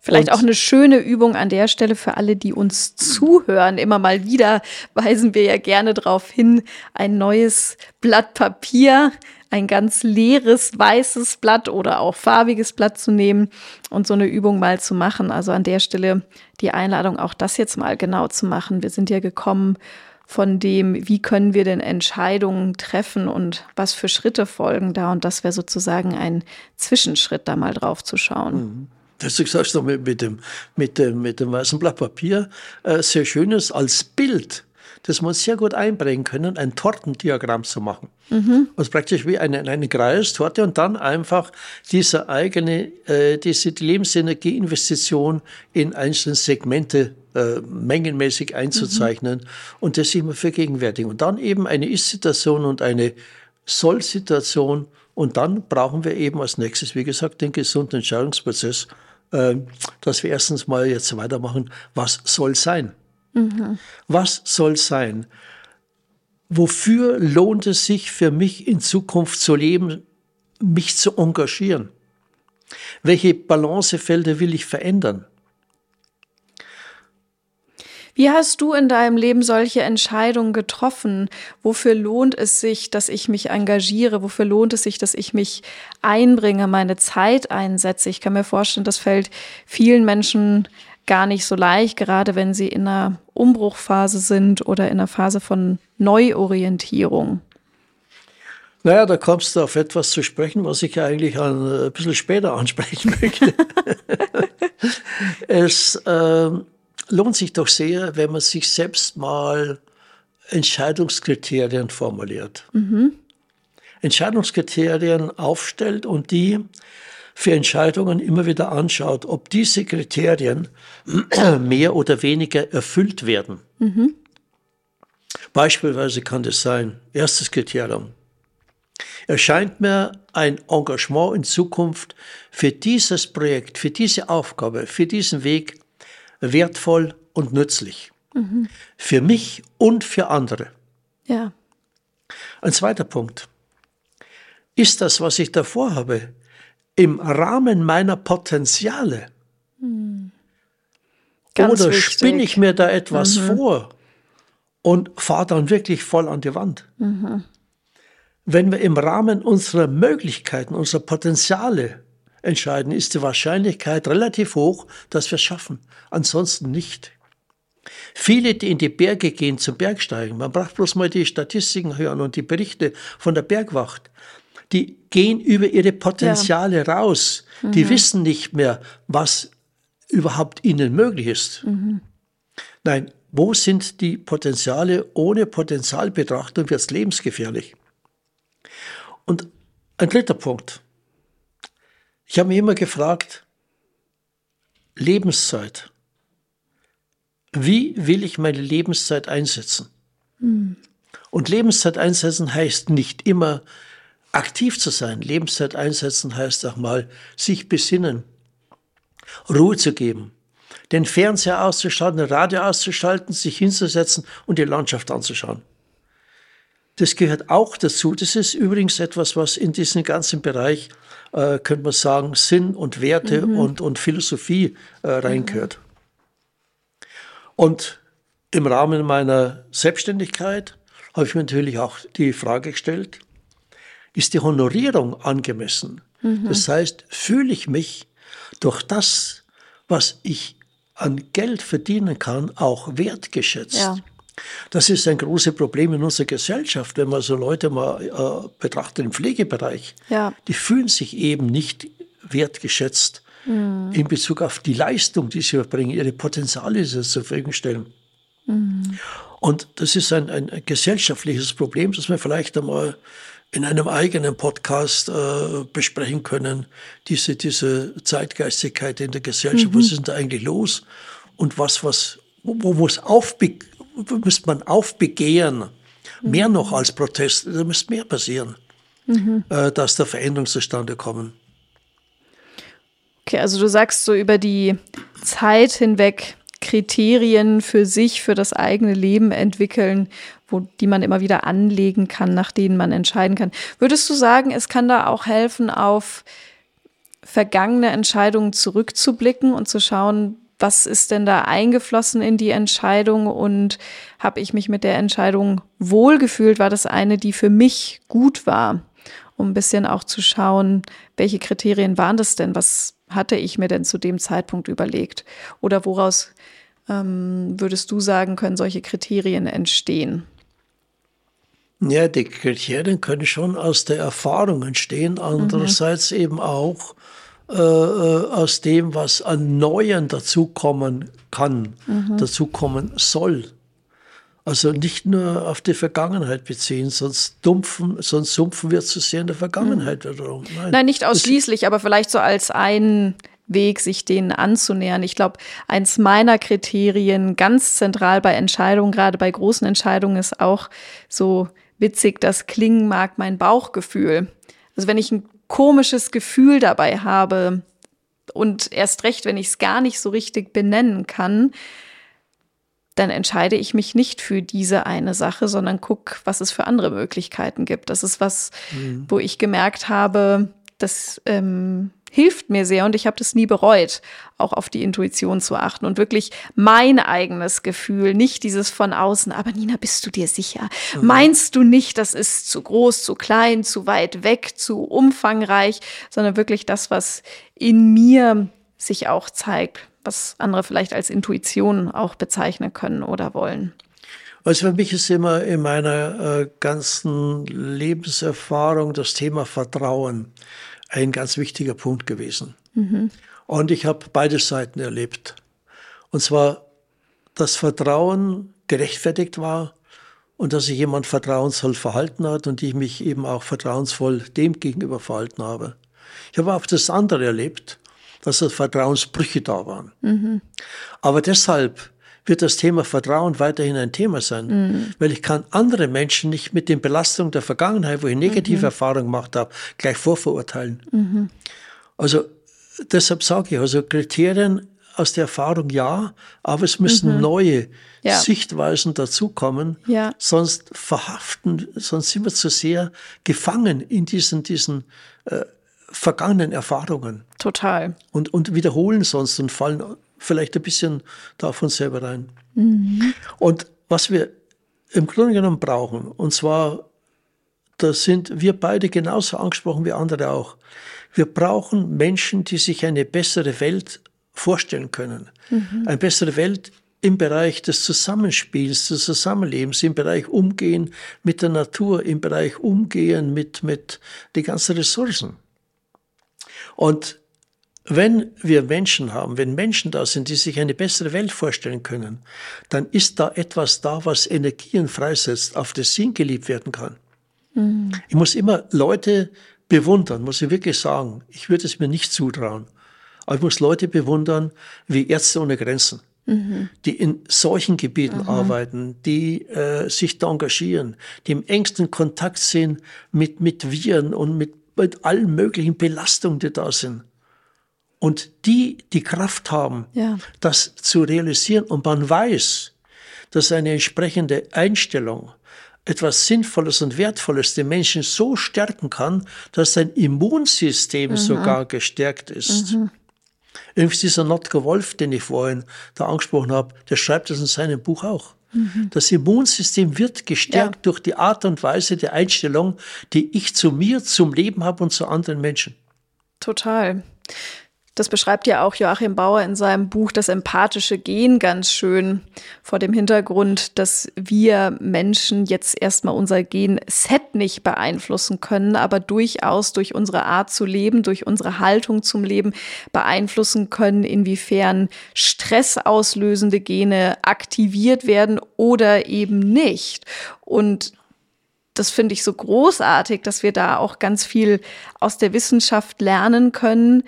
Vielleicht auch eine schöne Übung an der Stelle für alle, die uns zuhören. Immer mal wieder weisen wir ja gerne darauf hin, ein neues Blatt Papier, ein ganz leeres weißes Blatt oder auch farbiges Blatt zu nehmen und so eine Übung mal zu machen. Also an der Stelle die Einladung, auch das jetzt mal genau zu machen. Wir sind ja gekommen von dem, wie können wir denn Entscheidungen treffen und was für Schritte folgen da. Und das wäre sozusagen ein Zwischenschritt, da mal drauf zu schauen. Mhm. Das du sagst mit, mit, dem, mit, dem, mit dem weißen Blatt Papier, äh, sehr schönes als Bild das man sehr gut einbringen können, ein Tortendiagramm zu machen. Mhm. Also praktisch wie eine, eine Kreistorte und dann einfach diese eigene, äh, diese Lebensenergieinvestition in einzelne Segmente äh, mengenmäßig einzuzeichnen mhm. und das immer vergegenwärtigen. Und dann eben eine Ist-Situation und eine Soll-Situation und dann brauchen wir eben als nächstes, wie gesagt, den gesunden Entscheidungsprozess, äh, dass wir erstens mal jetzt weitermachen, was soll sein. Was soll sein? Wofür lohnt es sich für mich in Zukunft zu leben, mich zu engagieren? Welche Balancefelder will ich verändern? Wie hast du in deinem Leben solche Entscheidungen getroffen? Wofür lohnt es sich, dass ich mich engagiere? Wofür lohnt es sich, dass ich mich einbringe, meine Zeit einsetze? Ich kann mir vorstellen, das fällt vielen Menschen gar nicht so leicht, gerade wenn sie in einer Umbruchphase sind oder in einer Phase von Neuorientierung. Naja, da kommst du auf etwas zu sprechen, was ich eigentlich ein, bisschen später ansprechen möchte. es äh, lohnt sich doch sehr, wenn man sich selbst mal Entscheidungskriterien formuliert. Mhm. Entscheidungskriterien aufstellt und die für Entscheidungen immer wieder anschaut, ob diese Kriterien mehr oder weniger erfüllt werden. Mhm. Beispielsweise kann das sein, erstes Kriterium, erscheint mir ein Engagement in Zukunft für dieses Projekt, für diese Aufgabe, für diesen Weg wertvoll und nützlich. Mhm. Für mich und für andere. Ja. Ein zweiter Punkt. Ist das, was ich davor habe, im Rahmen meiner Potenziale? Mhm. Oder spinne ich mir da etwas mhm. vor und fahre dann wirklich voll an die Wand? Mhm. Wenn wir im Rahmen unserer Möglichkeiten, unserer Potenziale entscheiden, ist die Wahrscheinlichkeit relativ hoch, dass wir es schaffen. Ansonsten nicht. Viele, die in die Berge gehen zum Bergsteigen, man braucht bloß mal die Statistiken hören und die Berichte von der Bergwacht, die gehen über ihre Potenziale ja. raus. Mhm. Die wissen nicht mehr, was überhaupt ihnen möglich ist. Mhm. Nein, wo sind die Potenziale? Ohne Potenzialbetrachtung wird es lebensgefährlich. Und ein dritter Punkt. Ich habe mich immer gefragt, Lebenszeit. Wie will ich meine Lebenszeit einsetzen? Mhm. Und Lebenszeit einsetzen heißt nicht immer aktiv zu sein. Lebenszeit einsetzen heißt auch mal sich besinnen, Ruhe zu geben, den Fernseher auszuschalten, das Radio auszuschalten, sich hinzusetzen und die Landschaft anzuschauen. Das gehört auch dazu. Das ist übrigens etwas, was in diesen ganzen Bereich, äh, könnte man sagen, Sinn und Werte mhm. und, und Philosophie äh, reingehört. Mhm. Und im Rahmen meiner Selbstständigkeit habe ich mir natürlich auch die Frage gestellt, ist die Honorierung angemessen? Mhm. Das heißt, fühle ich mich durch das, was ich an Geld verdienen kann, auch wertgeschätzt? Ja. Das ist ein großes Problem in unserer Gesellschaft, wenn man so Leute mal äh, betrachtet im Pflegebereich. Ja. Die fühlen sich eben nicht wertgeschätzt mhm. in Bezug auf die Leistung, die sie erbringen, ihre Potenziale, die sie zur Verfügung stellen. Mhm. Und das ist ein, ein, gesellschaftliches Problem, das wir vielleicht einmal in einem eigenen Podcast äh, besprechen können. Diese, diese Zeitgeistigkeit in der Gesellschaft, mhm. was ist denn da eigentlich los? Und was, was, wo, wo muss aufbe müsste man aufbegehren, mehr noch als Protest, da müsste mehr passieren, mhm. äh, dass da Veränderungen zustande kommen. Okay, also du sagst so über die Zeit hinweg Kriterien für sich, für das eigene Leben entwickeln, wo, die man immer wieder anlegen kann, nach denen man entscheiden kann. Würdest du sagen, es kann da auch helfen, auf vergangene Entscheidungen zurückzublicken und zu schauen, was ist denn da eingeflossen in die Entscheidung und habe ich mich mit der Entscheidung wohlgefühlt? War das eine, die für mich gut war? Um ein bisschen auch zu schauen, welche Kriterien waren das denn? Was hatte ich mir denn zu dem Zeitpunkt überlegt? Oder woraus ähm, würdest du sagen, können solche Kriterien entstehen? Ja, die Kriterien können schon aus der Erfahrung entstehen, andererseits mhm. eben auch äh, äh, aus dem, was an Neuen dazukommen kann, mhm. dazukommen soll. Also nicht nur auf die Vergangenheit beziehen, sonst dumpfen, sonst sumpfen wir zu sehr in der Vergangenheit wiederum. Nein, Nein nicht ausschließlich, das, aber vielleicht so als ein Weg, sich denen anzunähern. Ich glaube, eins meiner Kriterien ganz zentral bei Entscheidungen, gerade bei großen Entscheidungen, ist auch so witzig das klingen mag, mein Bauchgefühl. Also wenn ich ein komisches Gefühl dabei habe und erst recht, wenn ich es gar nicht so richtig benennen kann, dann entscheide ich mich nicht für diese eine Sache, sondern guck, was es für andere Möglichkeiten gibt. Das ist was, mhm. wo ich gemerkt habe, dass ähm, hilft mir sehr und ich habe das nie bereut, auch auf die Intuition zu achten und wirklich mein eigenes Gefühl, nicht dieses von außen, aber Nina, bist du dir sicher? Mhm. Meinst du nicht, das ist zu groß, zu klein, zu weit weg, zu umfangreich, sondern wirklich das, was in mir sich auch zeigt, was andere vielleicht als Intuition auch bezeichnen können oder wollen. Also für mich ist immer in meiner äh, ganzen Lebenserfahrung das Thema Vertrauen ein ganz wichtiger Punkt gewesen. Mhm. Und ich habe beide Seiten erlebt. Und zwar, dass Vertrauen gerechtfertigt war und dass sich jemand vertrauensvoll verhalten hat und ich mich eben auch vertrauensvoll dem gegenüber verhalten habe. Ich habe auch das andere erlebt, dass das Vertrauensbrüche da waren. Mhm. Aber deshalb wird das Thema Vertrauen weiterhin ein Thema sein, mhm. weil ich kann andere Menschen nicht mit den Belastungen der Vergangenheit, wo ich negative mhm. Erfahrungen gemacht habe, gleich vorverurteilen. Mhm. Also deshalb sage ich, also Kriterien aus der Erfahrung ja, aber es müssen mhm. neue ja. Sichtweisen dazukommen, ja. sonst verhaften, sonst sind wir zu sehr gefangen in diesen, diesen äh, vergangenen Erfahrungen. Total. Und, und wiederholen sonst und fallen vielleicht ein bisschen da auf uns selber rein. Mhm. Und was wir im Grunde genommen brauchen, und zwar, da sind wir beide genauso angesprochen wie andere auch. Wir brauchen Menschen, die sich eine bessere Welt vorstellen können. Mhm. Eine bessere Welt im Bereich des Zusammenspiels, des Zusammenlebens, im Bereich Umgehen mit der Natur, im Bereich Umgehen mit, mit den ganzen Ressourcen. Und wenn wir Menschen haben, wenn Menschen da sind, die sich eine bessere Welt vorstellen können, dann ist da etwas da, was Energien freisetzt, auf das Sinn geliebt werden kann. Mhm. Ich muss immer Leute bewundern, muss ich wirklich sagen. Ich würde es mir nicht zutrauen. Aber ich muss Leute bewundern wie Ärzte ohne Grenzen, mhm. die in solchen Gebieten mhm. arbeiten, die äh, sich da engagieren, die im engsten Kontakt sind mit, mit Viren und mit, mit allen möglichen Belastungen, die da sind. Und die die Kraft haben, ja. das zu realisieren und man weiß, dass eine entsprechende Einstellung etwas Sinnvolles und Wertvolles den Menschen so stärken kann, dass sein Immunsystem mhm. sogar gestärkt ist. Mhm. Irgendwie dieser Notker Wolf, den ich vorhin da angesprochen habe, der schreibt das in seinem Buch auch. Mhm. Das Immunsystem wird gestärkt ja. durch die Art und Weise der Einstellung, die ich zu mir, zum Leben habe und zu anderen Menschen. Total. Das beschreibt ja auch Joachim Bauer in seinem Buch Das empathische Gen ganz schön vor dem Hintergrund, dass wir Menschen jetzt erstmal unser Gen-Set nicht beeinflussen können, aber durchaus durch unsere Art zu leben, durch unsere Haltung zum Leben beeinflussen können, inwiefern stressauslösende Gene aktiviert werden oder eben nicht. Und das finde ich so großartig, dass wir da auch ganz viel aus der Wissenschaft lernen können,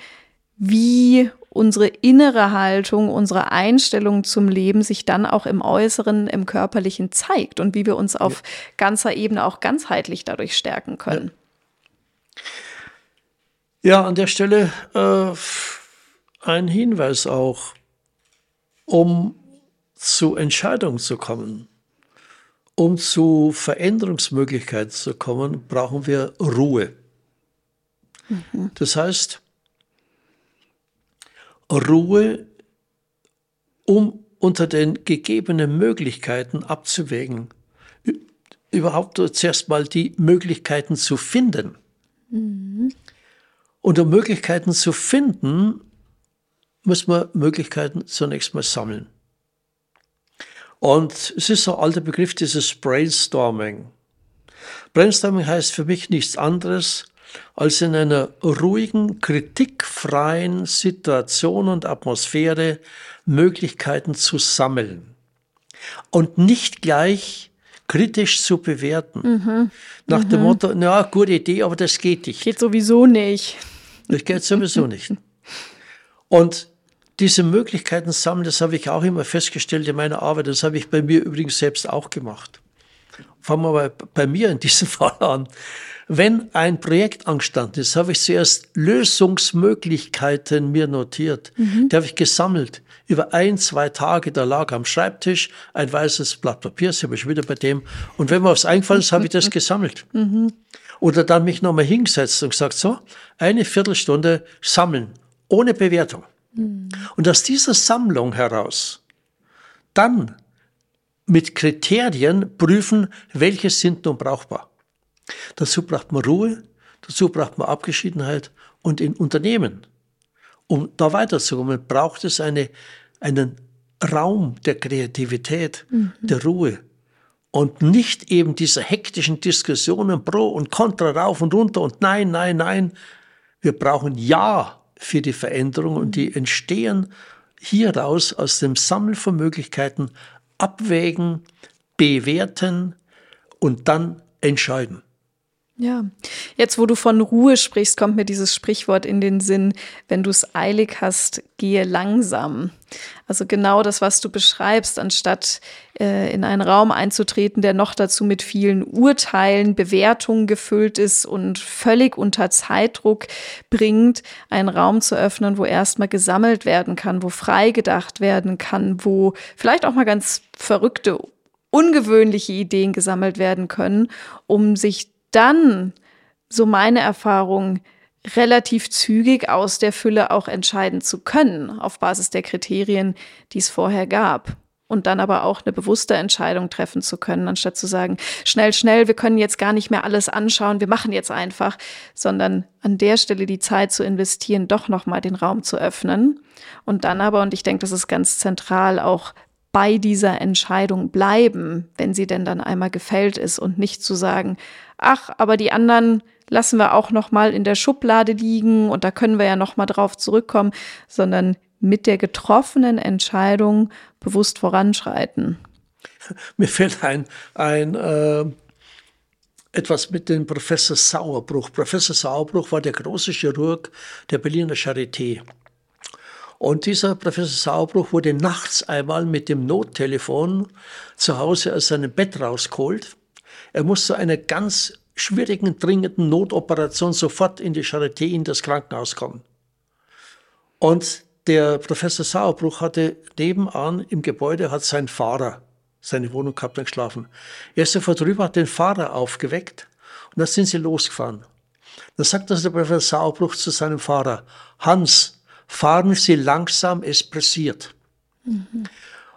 wie unsere innere Haltung, unsere Einstellung zum Leben sich dann auch im Äußeren, im Körperlichen zeigt und wie wir uns auf ja. ganzer Ebene auch ganzheitlich dadurch stärken können. Ja, an der Stelle äh, ein Hinweis auch, um zu Entscheidungen zu kommen, um zu Veränderungsmöglichkeiten zu kommen, brauchen wir Ruhe. Mhm. Das heißt, Ruhe, um unter den gegebenen Möglichkeiten abzuwägen. Überhaupt zuerst mal die Möglichkeiten zu finden. Mhm. Und um Möglichkeiten zu finden, muss man Möglichkeiten zunächst mal sammeln. Und es ist so ein alter Begriff, dieses Brainstorming. Brainstorming heißt für mich nichts anderes, als in einer ruhigen, kritikfreien Situation und Atmosphäre Möglichkeiten zu sammeln und nicht gleich kritisch zu bewerten. Mhm. Nach mhm. dem Motto, na, gute Idee, aber das geht nicht. Geht sowieso nicht. Das geht sowieso nicht. Und diese Möglichkeiten sammeln, das habe ich auch immer festgestellt in meiner Arbeit. Das habe ich bei mir übrigens selbst auch gemacht. Fangen wir mal bei mir in diesem Fall an. Wenn ein Projekt angestanden ist, habe ich zuerst Lösungsmöglichkeiten mir notiert. Mhm. Die habe ich gesammelt. Über ein, zwei Tage, da lag am Schreibtisch ein weißes Blatt Papier, das habe ich wieder bei dem. Und wenn mir was eingefallen ist, habe ich das gesammelt. Mhm. Oder dann mich nochmal hingesetzt und gesagt, so, eine Viertelstunde sammeln, ohne Bewertung. Mhm. Und aus dieser Sammlung heraus dann mit Kriterien prüfen, welche sind nun brauchbar. Dazu braucht man Ruhe, dazu braucht man Abgeschiedenheit und in Unternehmen, um da weiterzukommen, braucht es eine, einen Raum der Kreativität, mhm. der Ruhe und nicht eben diese hektischen Diskussionen pro und contra rauf und runter und nein, nein, nein. Wir brauchen Ja für die Veränderung und die entstehen hieraus aus dem Sammeln von Möglichkeiten, abwägen, bewerten und dann entscheiden. Ja, jetzt wo du von Ruhe sprichst, kommt mir dieses Sprichwort in den Sinn, wenn du es eilig hast, gehe langsam. Also genau das, was du beschreibst, anstatt äh, in einen Raum einzutreten, der noch dazu mit vielen Urteilen, Bewertungen gefüllt ist und völlig unter Zeitdruck bringt, einen Raum zu öffnen, wo erstmal gesammelt werden kann, wo frei gedacht werden kann, wo vielleicht auch mal ganz verrückte, ungewöhnliche Ideen gesammelt werden können, um sich dann, so meine Erfahrung, relativ zügig aus der Fülle auch entscheiden zu können, auf Basis der Kriterien, die es vorher gab. Und dann aber auch eine bewusste Entscheidung treffen zu können, anstatt zu sagen, schnell, schnell, wir können jetzt gar nicht mehr alles anschauen, wir machen jetzt einfach, sondern an der Stelle die Zeit zu investieren, doch nochmal den Raum zu öffnen. Und dann aber, und ich denke, das ist ganz zentral, auch bei dieser Entscheidung bleiben, wenn sie denn dann einmal gefällt ist und nicht zu sagen, ach, aber die anderen lassen wir auch noch mal in der Schublade liegen und da können wir ja noch mal drauf zurückkommen, sondern mit der getroffenen Entscheidung bewusst voranschreiten. Mir fällt ein, ein äh, etwas mit dem Professor Sauerbruch. Professor Sauerbruch war der große Chirurg der Berliner Charité. Und dieser Professor Sauerbruch wurde nachts einmal mit dem Nottelefon zu Hause aus seinem Bett rausgeholt. Er muss zu einer ganz schwierigen, dringenden Notoperation sofort in die Charité, in das Krankenhaus kommen. Und der Professor Sauerbruch hatte nebenan im Gebäude hat sein Fahrer seine Wohnung gehabt und geschlafen. Er ist sofort rüber, hat den Fahrer aufgeweckt und dann sind sie losgefahren. Dann sagt also der Professor Sauerbruch zu seinem Fahrer, Hans, fahren Sie langsam, es pressiert. Mhm.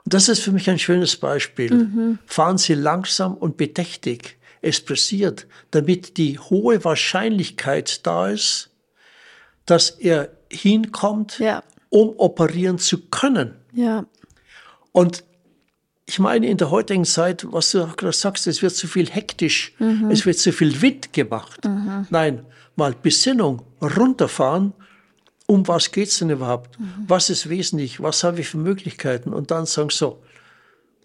Und das ist für mich ein schönes Beispiel. Mhm. Fahren Sie langsam und bedächtig, es pressiert, damit die hohe Wahrscheinlichkeit da ist, dass er hinkommt, ja. um operieren zu können. Ja. Und ich meine, in der heutigen Zeit, was du gerade sagst, es wird zu viel hektisch, mhm. es wird zu viel Wind gemacht. Mhm. Nein, mal Besinnung, runterfahren um was geht es denn überhaupt? Mhm. Was ist wesentlich? Was habe ich für Möglichkeiten? Und dann sagen so,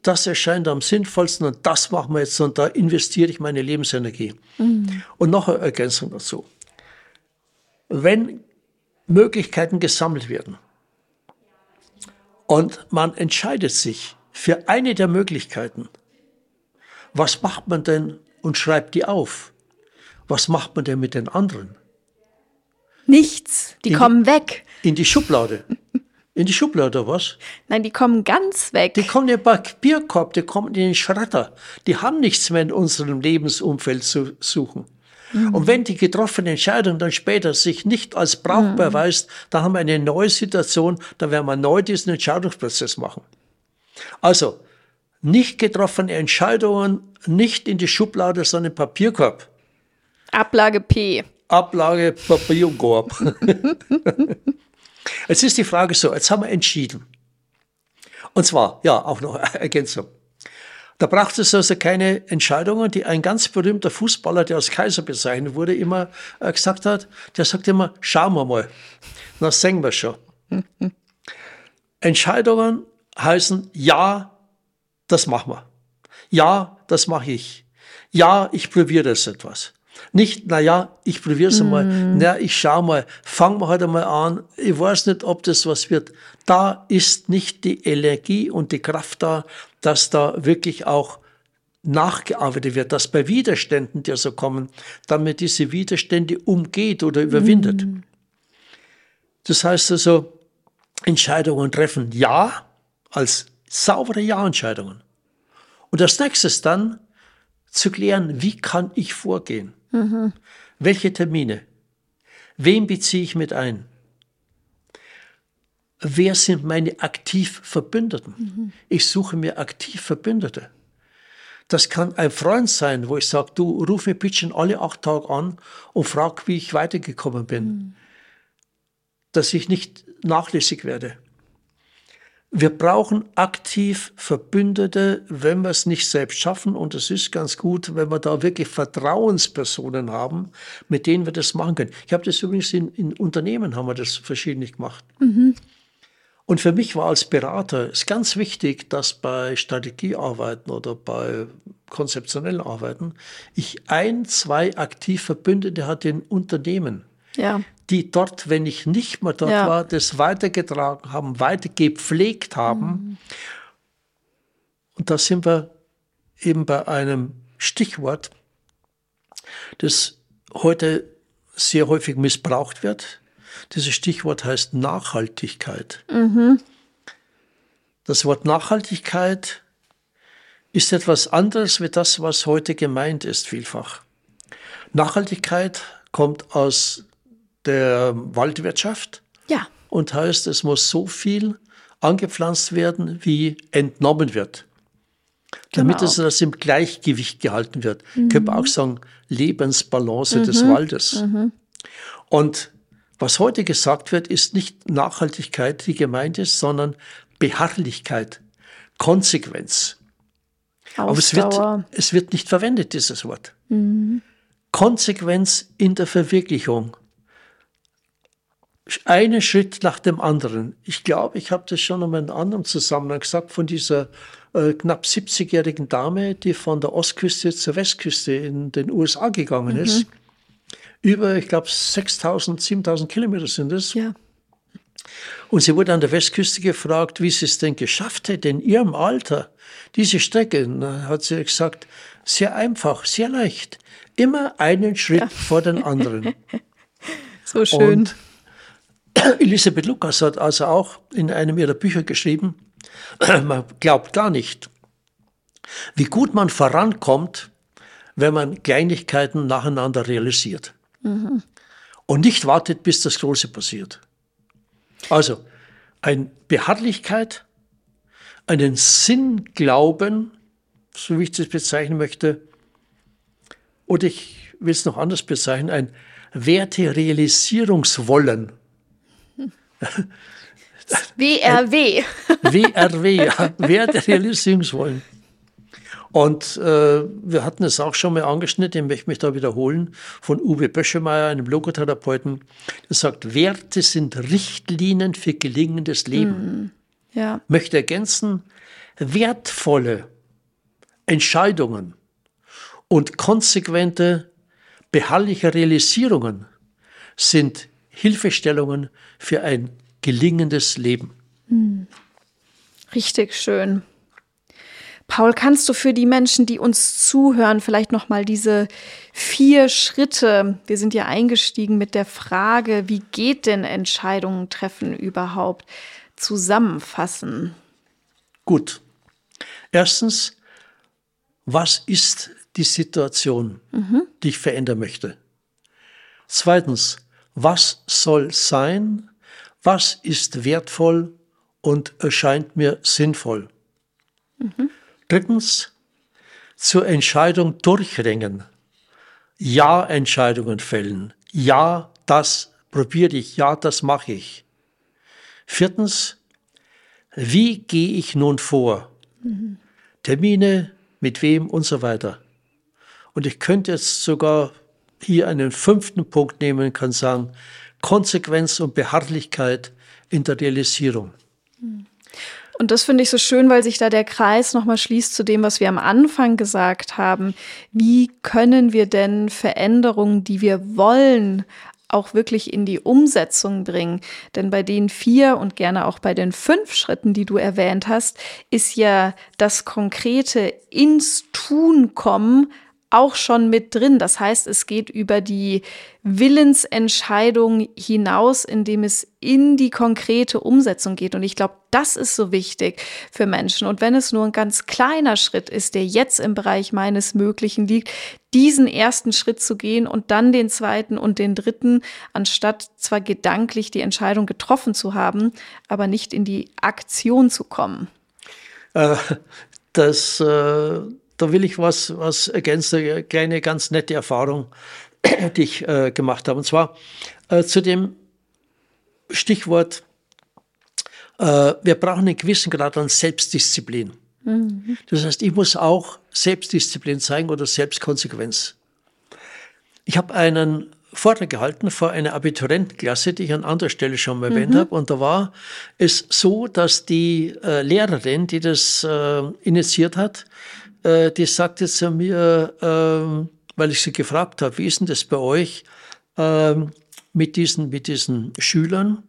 das erscheint am sinnvollsten und das machen wir jetzt und da investiere ich meine Lebensenergie. Mhm. Und noch eine Ergänzung dazu. Wenn Möglichkeiten gesammelt werden und man entscheidet sich für eine der Möglichkeiten, was macht man denn und schreibt die auf? Was macht man denn mit den anderen? Nichts. Die in kommen weg. In die Schublade. In die Schublade, was? Nein, die kommen ganz weg. Die kommen in den Papierkorb, die kommen in den Schredder. Die haben nichts mehr in unserem Lebensumfeld zu suchen. Mhm. Und wenn die getroffene Entscheidung dann später sich nicht als brauchbar mhm. weist, dann haben wir eine neue Situation, dann werden wir neu diesen Entscheidungsprozess machen. Also, nicht getroffene Entscheidungen, nicht in die Schublade, sondern Papierkorb. Ablage P. Ablage Papierkorb. jetzt ist die Frage so, jetzt haben wir entschieden. Und zwar, ja, auch noch Ergänzung. Da braucht es also keine Entscheidungen, die ein ganz berühmter Fußballer, der als Kaiser bezeichnet wurde, immer äh, gesagt hat. Der sagt immer, schauen wir mal, das sehen wir schon. Entscheidungen heißen, ja, das machen wir. Ja, das mache ich. Ja, ich probiere das etwas. Nicht, na ja, ich probiere es mm. mal. Na, ich schau mal. Fangen wir heute mal an. Ich weiß nicht, ob das was wird. Da ist nicht die Energie und die Kraft da, dass da wirklich auch nachgearbeitet wird, dass bei Widerständen, die so kommen, damit diese Widerstände umgeht oder überwindet. Mm. Das heißt also, Entscheidungen treffen Ja als saubere Ja-Entscheidungen. Und das nächste ist dann zu klären, wie kann ich vorgehen? Mhm. Welche Termine? Wen beziehe ich mit ein? Wer sind meine aktiv Verbündeten? Mhm. Ich suche mir aktiv Verbündete. Das kann ein Freund sein, wo ich sage, du ruf mir bitte alle acht Tage an und frag, wie ich weitergekommen bin. Mhm. Dass ich nicht nachlässig werde. Wir brauchen aktiv Verbündete, wenn wir es nicht selbst schaffen. Und es ist ganz gut, wenn wir da wirklich Vertrauenspersonen haben, mit denen wir das machen können. Ich habe das übrigens in, in Unternehmen, haben wir das verschiedentlich gemacht. Mhm. Und für mich war als Berater es ganz wichtig, dass bei Strategiearbeiten oder bei konzeptionellen Arbeiten ich ein, zwei aktiv Verbündete hatte in Unternehmen, Ja. die dort, wenn ich nicht mehr dort Ja. war, das weitergetragen haben, weiter gepflegt haben. Und da sind wir eben bei einem Stichwort, das heute sehr häufig missbraucht wird. Dieses Stichwort heißt Nachhaltigkeit. Das Wort Nachhaltigkeit ist etwas anderes wie das, was heute gemeint ist, vielfach. Nachhaltigkeit kommt aus der Waldwirtschaft Ja. und heißt, es muss so viel angepflanzt werden, wie entnommen wird. Damit Genau. es das im Gleichgewicht gehalten wird. Könnte man auch sagen, Lebensbalance des Waldes. Und was heute gesagt wird, ist nicht Nachhaltigkeit, die gemeint ist, sondern Beharrlichkeit, Konsequenz. Aber es wird, Ausdauer. es wird nicht verwendet, dieses Wort. Konsequenz in der Verwirklichung. Einen Schritt nach dem anderen. Ich glaube, ich habe das schon in einem anderen Zusammenhang gesagt, von dieser äh, knapp 70-jährigen Dame, die von der Ostküste zur Westküste in den USA gegangen ist. Über, ich glaube, 6000, 7000 Kilometer sind es. Ja. Und sie wurde an der Westküste gefragt, wie sie es denn geschafft hätte, in ihrem Alter, diese Strecke. Und dann hat sie gesagt, sehr einfach, sehr leicht. Immer einen Schritt vor den anderen. So schön. Und Elisabeth Lukas hat also auch in einem ihrer Bücher geschrieben, man glaubt gar nicht, wie gut man vorankommt, wenn man Kleinigkeiten nacheinander realisiert. Und nicht wartet, bis das Große passiert. Also, eine Beharrlichkeit, einen Sinnglauben, so wie ich das bezeichnen möchte, oder ich will es noch anders bezeichnen, ein Werterealisierungswollen. WRW. WRW, ja, Werterealisierungswollen. Und äh, wir hatten es auch schon mal angeschnitten, ich möchte mich da wiederholen, von Uwe Böschemeyer, einem Logotherapeuten, der sagt, Werte sind Richtlinien für gelingendes Leben. Ja. Möchte ergänzen, wertvolle Entscheidungen und konsequente, beharrliche Realisierungen sind Hilfestellungen für ein gelingendes Leben. Richtig schön. Paul, kannst du für die Menschen, die uns zuhören, vielleicht noch mal diese vier Schritte, wir sind ja eingestiegen mit der Frage, wie geht denn Entscheidungen treffen überhaupt, zusammenfassen? Gut. Erstens, was ist die Situation, die ich verändern möchte? Zweitens, was soll sein? Was ist wertvoll und erscheint mir sinnvoll? Drittens, zur Entscheidung durchringen. Ja-Entscheidungen fällen. Ja, das probiere ich. Ja, das mache ich. Viertens, wie gehe ich nun vor? Termine, mit wem und so weiter. Und ich könnte jetzt sogar hier einen fünften Punkt nehmen, kann sagen, Konsequenz und Beharrlichkeit in der Realisierung. Und das finde ich so schön, weil sich da der Kreis nochmal schließt zu dem, was wir am Anfang gesagt haben. Wie können wir denn Veränderungen, die wir wollen, auch wirklich in die Umsetzung bringen? Denn bei den vier und gerne auch bei den fünf Schritten, die du erwähnt hast, ist ja das konkrete ins Tun kommen auch schon mit drin. Das heißt, es geht über die Willensentscheidung hinaus, indem es in die konkrete Umsetzung geht. Und ich glaube, das ist so wichtig für Menschen. Und wenn es nur ein ganz kleiner Schritt ist, der jetzt im Bereich meines Möglichen liegt, diesen ersten Schritt zu gehen und dann den zweiten und den dritten, anstatt zwar gedanklich die Entscheidung getroffen zu haben, aber nicht in die Aktion zu kommen. Äh, das, äh, da will ich was, was ergänzen, eine kleine, ganz nette Erfahrung, die ich äh, gemacht habe. Und zwar äh, zu dem Stichwort, äh, wir brauchen einen gewissen Grad an Selbstdisziplin. Das heißt, ich muss auch Selbstdisziplin zeigen oder Selbstkonsequenz. Ich habe einen Vortrag gehalten vor einer Abiturientenklasse, die ich an anderer Stelle schon mal erwähnt mhm. habe. Und da war es so, dass die äh, Lehrerin, die das äh, initiiert hat, äh, die sagte zu mir, ähm, weil ich sie gefragt habe, wie ist denn das bei euch ähm, mit, diesen, mit diesen Schülern?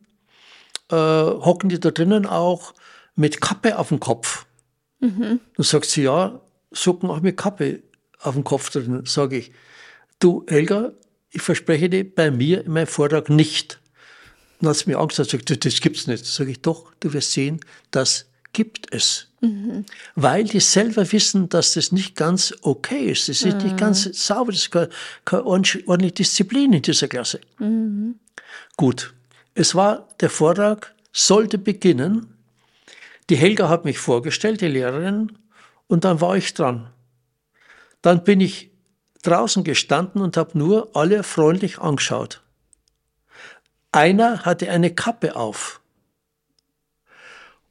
Äh, hocken die da drinnen auch mit Kappe auf dem Kopf? Mhm. Dann sagt sie, ja, socken auch mit Kappe auf dem Kopf drin. Sage ich, du Helga, ich verspreche dir, bei mir in meinem Vortrag nicht. Dann hat sie mir Angst gesagt, das gibt's nicht. Sage ich, doch, du wirst sehen, das gibt es. Mhm. Weil die selber wissen, dass das nicht ganz okay ist. Das ist mhm. nicht ganz sauber, das ist keine, keine ordentliche Disziplin in dieser Klasse. Mhm. Gut, es war, der Vortrag sollte beginnen. Die Helga hat mich vorgestellt, die Lehrerin, und dann war ich dran. Dann bin ich draußen gestanden und habe nur alle freundlich angeschaut. Einer hatte eine Kappe auf.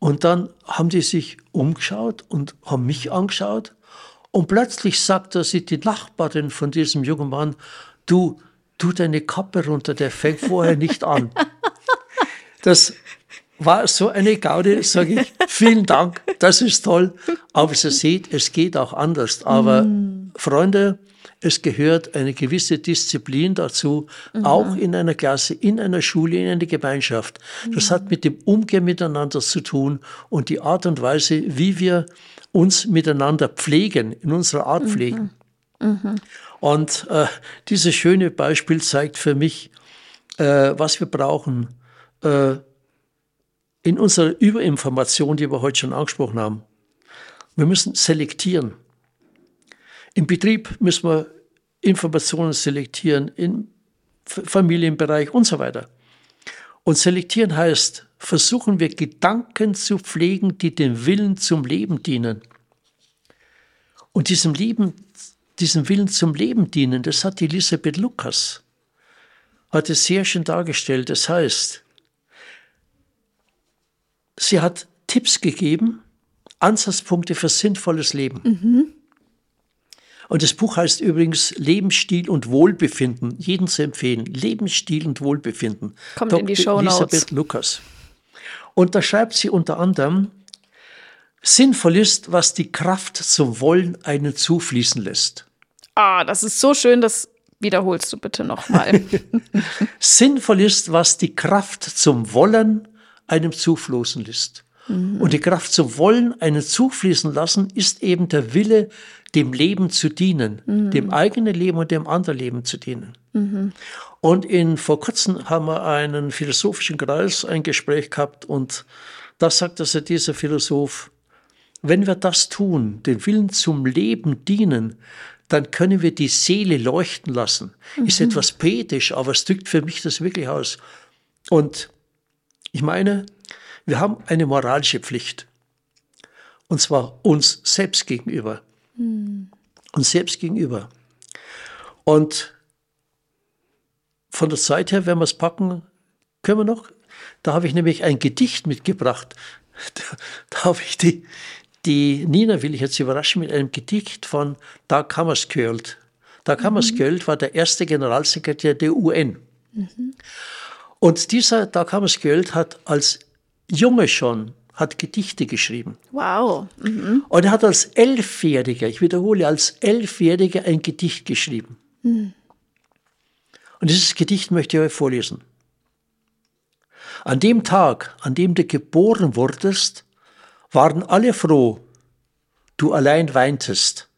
Und dann haben die sich umgeschaut und haben mich angeschaut. Und plötzlich sagte sie die Nachbarin von diesem jungen Mann, du, tu deine Kappe runter, der fängt vorher nicht an. Das war so eine Gaude, sage ich, vielen Dank, das ist toll. Aber Sie seht, es geht auch anders. Aber mm. Freunde, es gehört eine gewisse Disziplin dazu, mhm. auch in einer Klasse, in einer Schule, in einer Gemeinschaft. Das mhm. hat mit dem Umgehen miteinander zu tun und die Art und Weise, wie wir uns miteinander pflegen, in unserer Art mhm. pflegen. Mhm. Und äh, dieses schöne Beispiel zeigt für mich, äh, was wir brauchen äh, in unserer Überinformation, die wir heute schon angesprochen haben. Wir müssen selektieren. Im Betrieb müssen wir Informationen selektieren, im Familienbereich und so weiter. Und selektieren heißt, versuchen wir Gedanken zu pflegen, die dem Willen zum Leben dienen. Und diesem, Leben, diesem Willen zum Leben dienen, das hat Elisabeth Lukas, es sehr schön dargestellt. Das heißt, sie hat Tipps gegeben, Ansatzpunkte für sinnvolles Leben. Mhm. Und das Buch heißt übrigens Lebensstil und Wohlbefinden. Jeden zu empfehlen. Lebensstil und Wohlbefinden. Kommt Dr. in die Show Notes. Elisabeth Lukas. Und da schreibt sie unter anderem, sinnvoll ist, was die Kraft zum Wollen einen zufließen lässt. Ah, das ist so schön, das wiederholst du bitte nochmal. sinnvoll ist, was die Kraft zum Wollen einem zufließen lässt. Mhm. Und die Kraft zum Wollen einen zufließen lassen ist eben der Wille, dem Leben zu dienen, mhm. dem eigenen Leben und dem anderen Leben zu dienen. Mhm. Und in, vor kurzem haben wir einen philosophischen Kreis, ein Gespräch gehabt und da sagt also dieser Philosoph, wenn wir das tun, den Willen zum Leben dienen, dann können wir die Seele leuchten lassen. Mhm. Ist etwas poetisch, aber es drückt für mich das wirklich aus. Und ich meine, wir haben eine moralische Pflicht. Und zwar uns selbst gegenüber. Mhm. Uns selbst gegenüber. Und von der Zeit her, wenn wir es packen, können wir noch. Da habe ich nämlich ein Gedicht mitgebracht. Da, da habe ich die, die Nina will ich jetzt überraschen mit einem Gedicht von Dag Hammarskjöld. Dag mhm. Hammarskjöld war der erste Generalsekretär der UN. Mhm. Und dieser Dag Hammarskjöld hat als Junge schon hat Gedichte geschrieben. Wow. Mhm. Und er hat als Elfjähriger, ich wiederhole, als Elfjähriger ein Gedicht geschrieben. Mhm. Und dieses Gedicht möchte ich euch vorlesen. An dem Tag, an dem du geboren wurdest, waren alle froh, du allein weintest.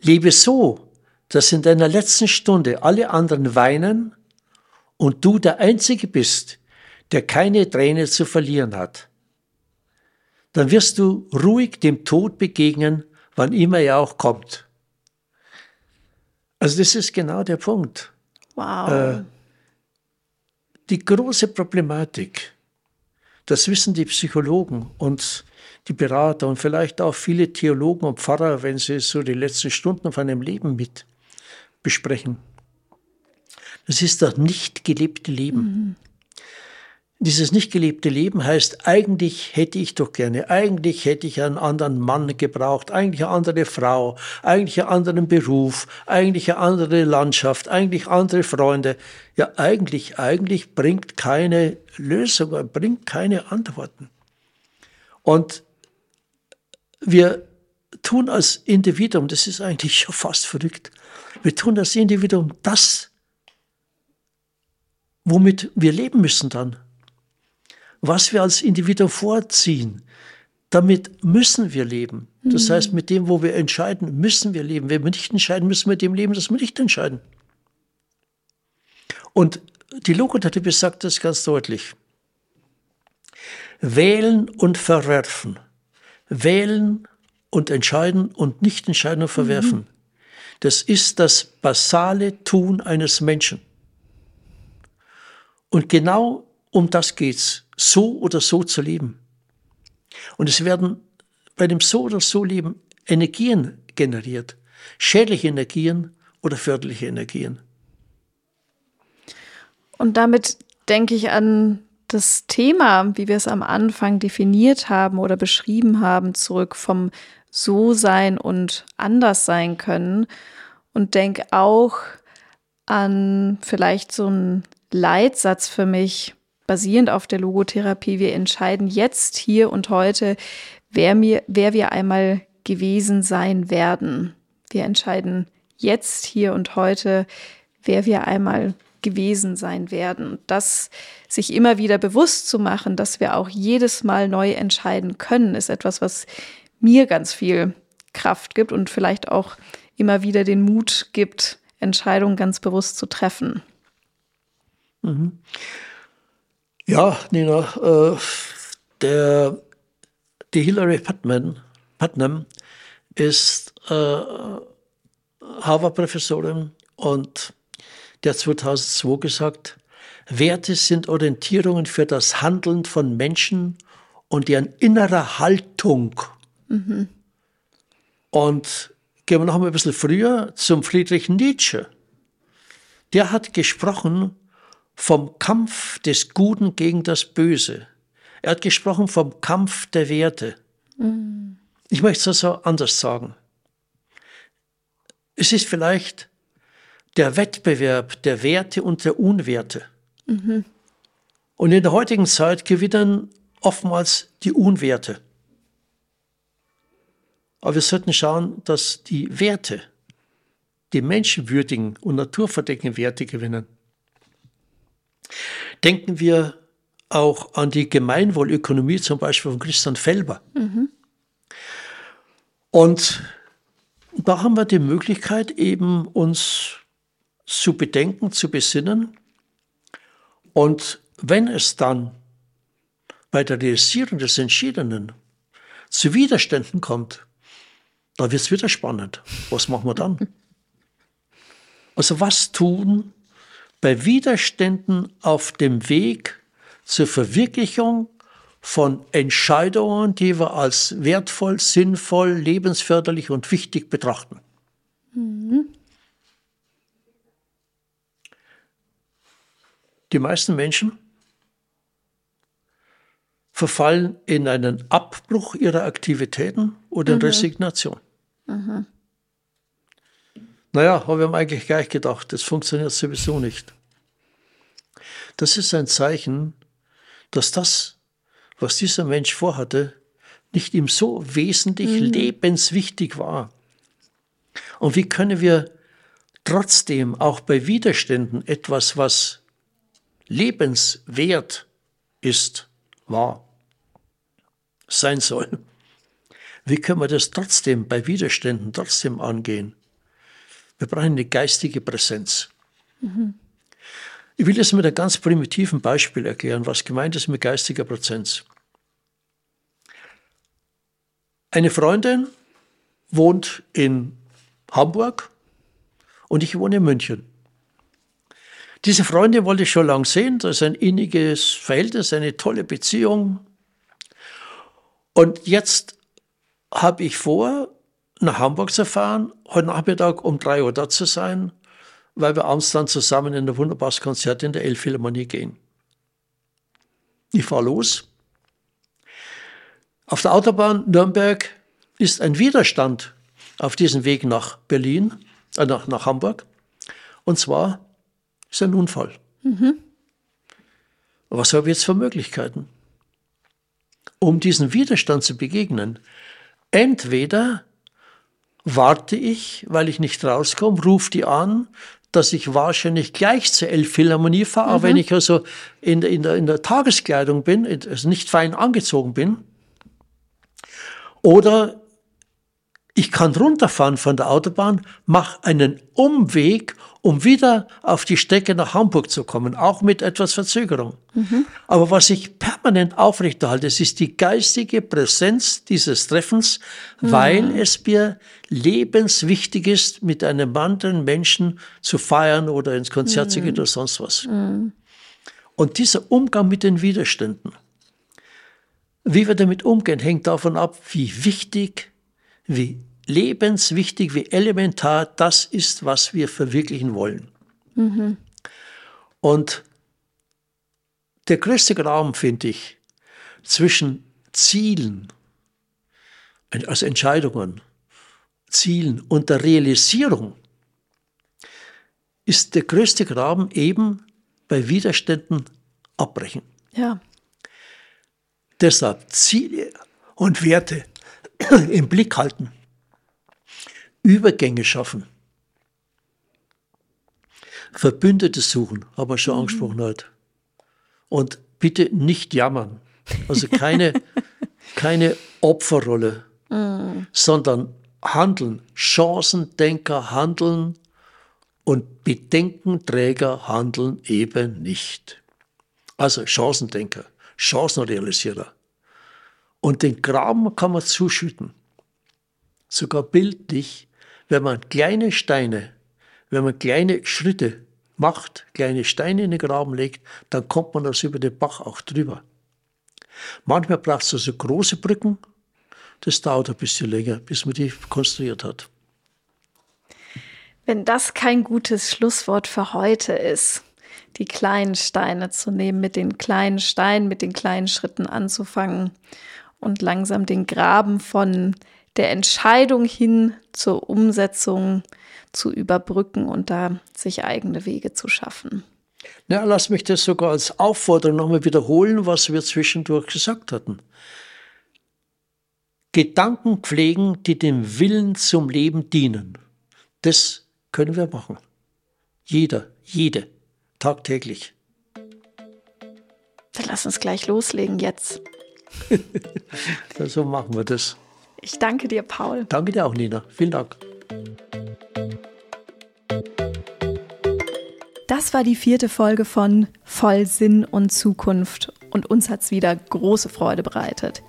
Lebe so, dass in deiner letzten Stunde alle anderen weinen und du der Einzige bist, der keine Träne zu verlieren hat. Dann wirst du ruhig dem Tod begegnen, wann immer er auch kommt. Also das ist genau der Punkt. Wow. Äh, die große Problematik, das wissen die Psychologen und die Berater und vielleicht auch viele Theologen und Pfarrer, wenn sie so die letzten Stunden von einem Leben mit besprechen. Das ist das nicht gelebte Leben. Mhm. Dieses nicht gelebte Leben heißt, eigentlich hätte ich doch gerne, eigentlich hätte ich einen anderen Mann gebraucht, eigentlich eine andere Frau, eigentlich einen anderen Beruf, eigentlich eine andere Landschaft, eigentlich andere Freunde. Ja, eigentlich, eigentlich bringt keine Lösung, bringt keine Antworten. Und wir tun als Individuum, das ist eigentlich schon fast verrückt, wir tun als Individuum das, womit wir leben müssen dann was wir als Individuum vorziehen, damit müssen wir leben. Das mhm. heißt, mit dem, wo wir entscheiden, müssen wir leben. Wenn wir nicht entscheiden, müssen wir mit dem leben, das wir nicht entscheiden. Und die Logothete besagt das ganz deutlich. Wählen und verwerfen. Wählen und entscheiden und nicht entscheiden und verwerfen. Mhm. Das ist das basale Tun eines Menschen. Und genau um das geht's so oder so zu leben. Und es werden bei dem so oder so Leben Energien generiert, schädliche Energien oder förderliche Energien. Und damit denke ich an das Thema, wie wir es am Anfang definiert haben oder beschrieben haben, zurück vom So sein und anders sein können. Und denke auch an vielleicht so einen Leitsatz für mich, basierend auf der Logotherapie. Wir entscheiden jetzt, hier und heute, wer, mir, wer wir einmal gewesen sein werden. Wir entscheiden jetzt, hier und heute, wer wir einmal gewesen sein werden. das sich immer wieder bewusst zu machen, dass wir auch jedes Mal neu entscheiden können, ist etwas, was mir ganz viel Kraft gibt und vielleicht auch immer wieder den Mut gibt, Entscheidungen ganz bewusst zu treffen. Mhm. Ja, Nina, äh, der, die Hillary Putnam, Putnam ist äh, Harvard-Professorin und der 2002 gesagt, Werte sind Orientierungen für das Handeln von Menschen und deren innere Haltung. Mhm. Und gehen wir noch ein bisschen früher zum Friedrich Nietzsche. Der hat gesprochen vom Kampf des Guten gegen das Böse. Er hat gesprochen vom Kampf der Werte. Mhm. Ich möchte es also anders sagen. Es ist vielleicht der Wettbewerb der Werte und der Unwerte. Mhm. Und in der heutigen Zeit gewinnen oftmals die Unwerte. Aber wir sollten schauen, dass die Werte, die menschenwürdigen und naturverdeckenden Werte gewinnen. Denken wir auch an die Gemeinwohlökonomie, zum Beispiel von Christian Felber. Mhm. Und da haben wir die Möglichkeit, eben uns zu bedenken, zu besinnen. Und wenn es dann bei der Realisierung des Entschiedenen zu Widerständen kommt, dann wird es wieder spannend. Was machen wir dann? Also was tun, bei Widerständen auf dem Weg zur Verwirklichung von Entscheidungen, die wir als wertvoll, sinnvoll, lebensförderlich und wichtig betrachten. Mhm. Die meisten Menschen verfallen in einen Abbruch ihrer Aktivitäten oder in mhm. Resignation. Mhm. Naja, habe ich mir eigentlich gleich gedacht, das funktioniert sowieso nicht. Das ist ein Zeichen, dass das, was dieser Mensch vorhatte, nicht ihm so wesentlich mhm. lebenswichtig war. Und wie können wir trotzdem auch bei Widerständen etwas, was lebenswert ist, war, sein soll, wie können wir das trotzdem bei Widerständen trotzdem angehen? Wir brauchen eine geistige Präsenz. Mhm. Ich will das mit einem ganz primitiven Beispiel erklären, was gemeint ist mit geistiger Präsenz. Eine Freundin wohnt in Hamburg und ich wohne in München. Diese Freundin wollte ich schon lange sehen, das ist ein inniges Verhältnis, eine tolle Beziehung. Und jetzt habe ich vor, nach Hamburg zu fahren, heute Nachmittag um drei Uhr da zu sein, weil wir abends dann zusammen in ein wunderbares Konzert in der Elbphilharmonie gehen. Ich fahre los. Auf der Autobahn Nürnberg ist ein Widerstand auf diesem Weg nach Berlin, äh, nach, nach Hamburg. Und zwar ist ein Unfall. Mhm. Was habe ich jetzt für Möglichkeiten? Um diesem Widerstand zu begegnen, entweder warte ich, weil ich nicht rauskomme, rufe die an, dass ich wahrscheinlich gleich zur Elbphilharmonie fahre, mhm. wenn ich also in, in, der, in der Tageskleidung bin, also nicht fein angezogen bin. Oder ich kann runterfahren von der Autobahn, mache einen Umweg, um wieder auf die Strecke nach Hamburg zu kommen, auch mit etwas Verzögerung. Mhm. Aber was ich permanent aufrechterhalte, es ist die geistige Präsenz dieses Treffens, mhm. weil es mir lebenswichtig ist, mit einem anderen Menschen zu feiern oder ins Konzert mhm. zu gehen oder sonst was. Mhm. Und dieser Umgang mit den Widerständen, wie wir damit umgehen, hängt davon ab, wie wichtig, wie lebenswichtig, wie elementar das ist, was wir verwirklichen wollen. Mhm. Und der größte Graben, finde ich, zwischen Zielen, also Entscheidungen, Zielen und der Realisierung, ist der größte Graben eben bei Widerständen abbrechen. Ja. Deshalb Ziele und Werte im Blick halten. Übergänge schaffen. Verbündete suchen, haben wir schon mhm. angesprochen heute. Und bitte nicht jammern. Also keine, keine Opferrolle, mhm. sondern handeln. Chancendenker handeln und Bedenkenträger handeln eben nicht. Also Chancendenker, Chancenrealisierer. Und den Graben kann man zuschütten, sogar bildlich, wenn man kleine Steine, wenn man kleine Schritte macht, kleine Steine in den Graben legt, dann kommt man das über den Bach auch drüber. Manchmal braucht es also große Brücken, das dauert ein bisschen länger, bis man die konstruiert hat. Wenn das kein gutes Schlusswort für heute ist, die kleinen Steine zu nehmen, mit den kleinen Steinen, mit den kleinen Schritten anzufangen und langsam den Graben von der Entscheidung hin zur Umsetzung zu überbrücken und da sich eigene Wege zu schaffen. Ja, lass mich das sogar als Aufforderung nochmal wiederholen, was wir zwischendurch gesagt hatten. Gedanken pflegen, die dem Willen zum Leben dienen. Das können wir machen. Jeder, jede, tagtäglich. Dann lass uns gleich loslegen jetzt. so machen wir das. Ich danke dir, Paul. Danke dir auch, Nina. Vielen Dank. Das war die vierte Folge von Voll Sinn und Zukunft und uns hat es wieder große Freude bereitet.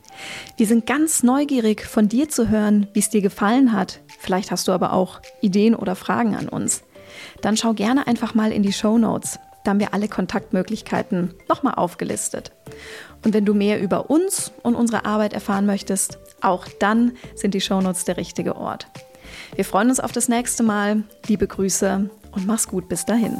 Wir sind ganz neugierig von dir zu hören, wie es dir gefallen hat. Vielleicht hast du aber auch Ideen oder Fragen an uns. Dann schau gerne einfach mal in die Show Notes. Da haben wir alle Kontaktmöglichkeiten nochmal aufgelistet. Und wenn du mehr über uns und unsere Arbeit erfahren möchtest, auch dann sind die Shownotes der richtige Ort. Wir freuen uns auf das nächste Mal. Liebe Grüße und mach's gut bis dahin.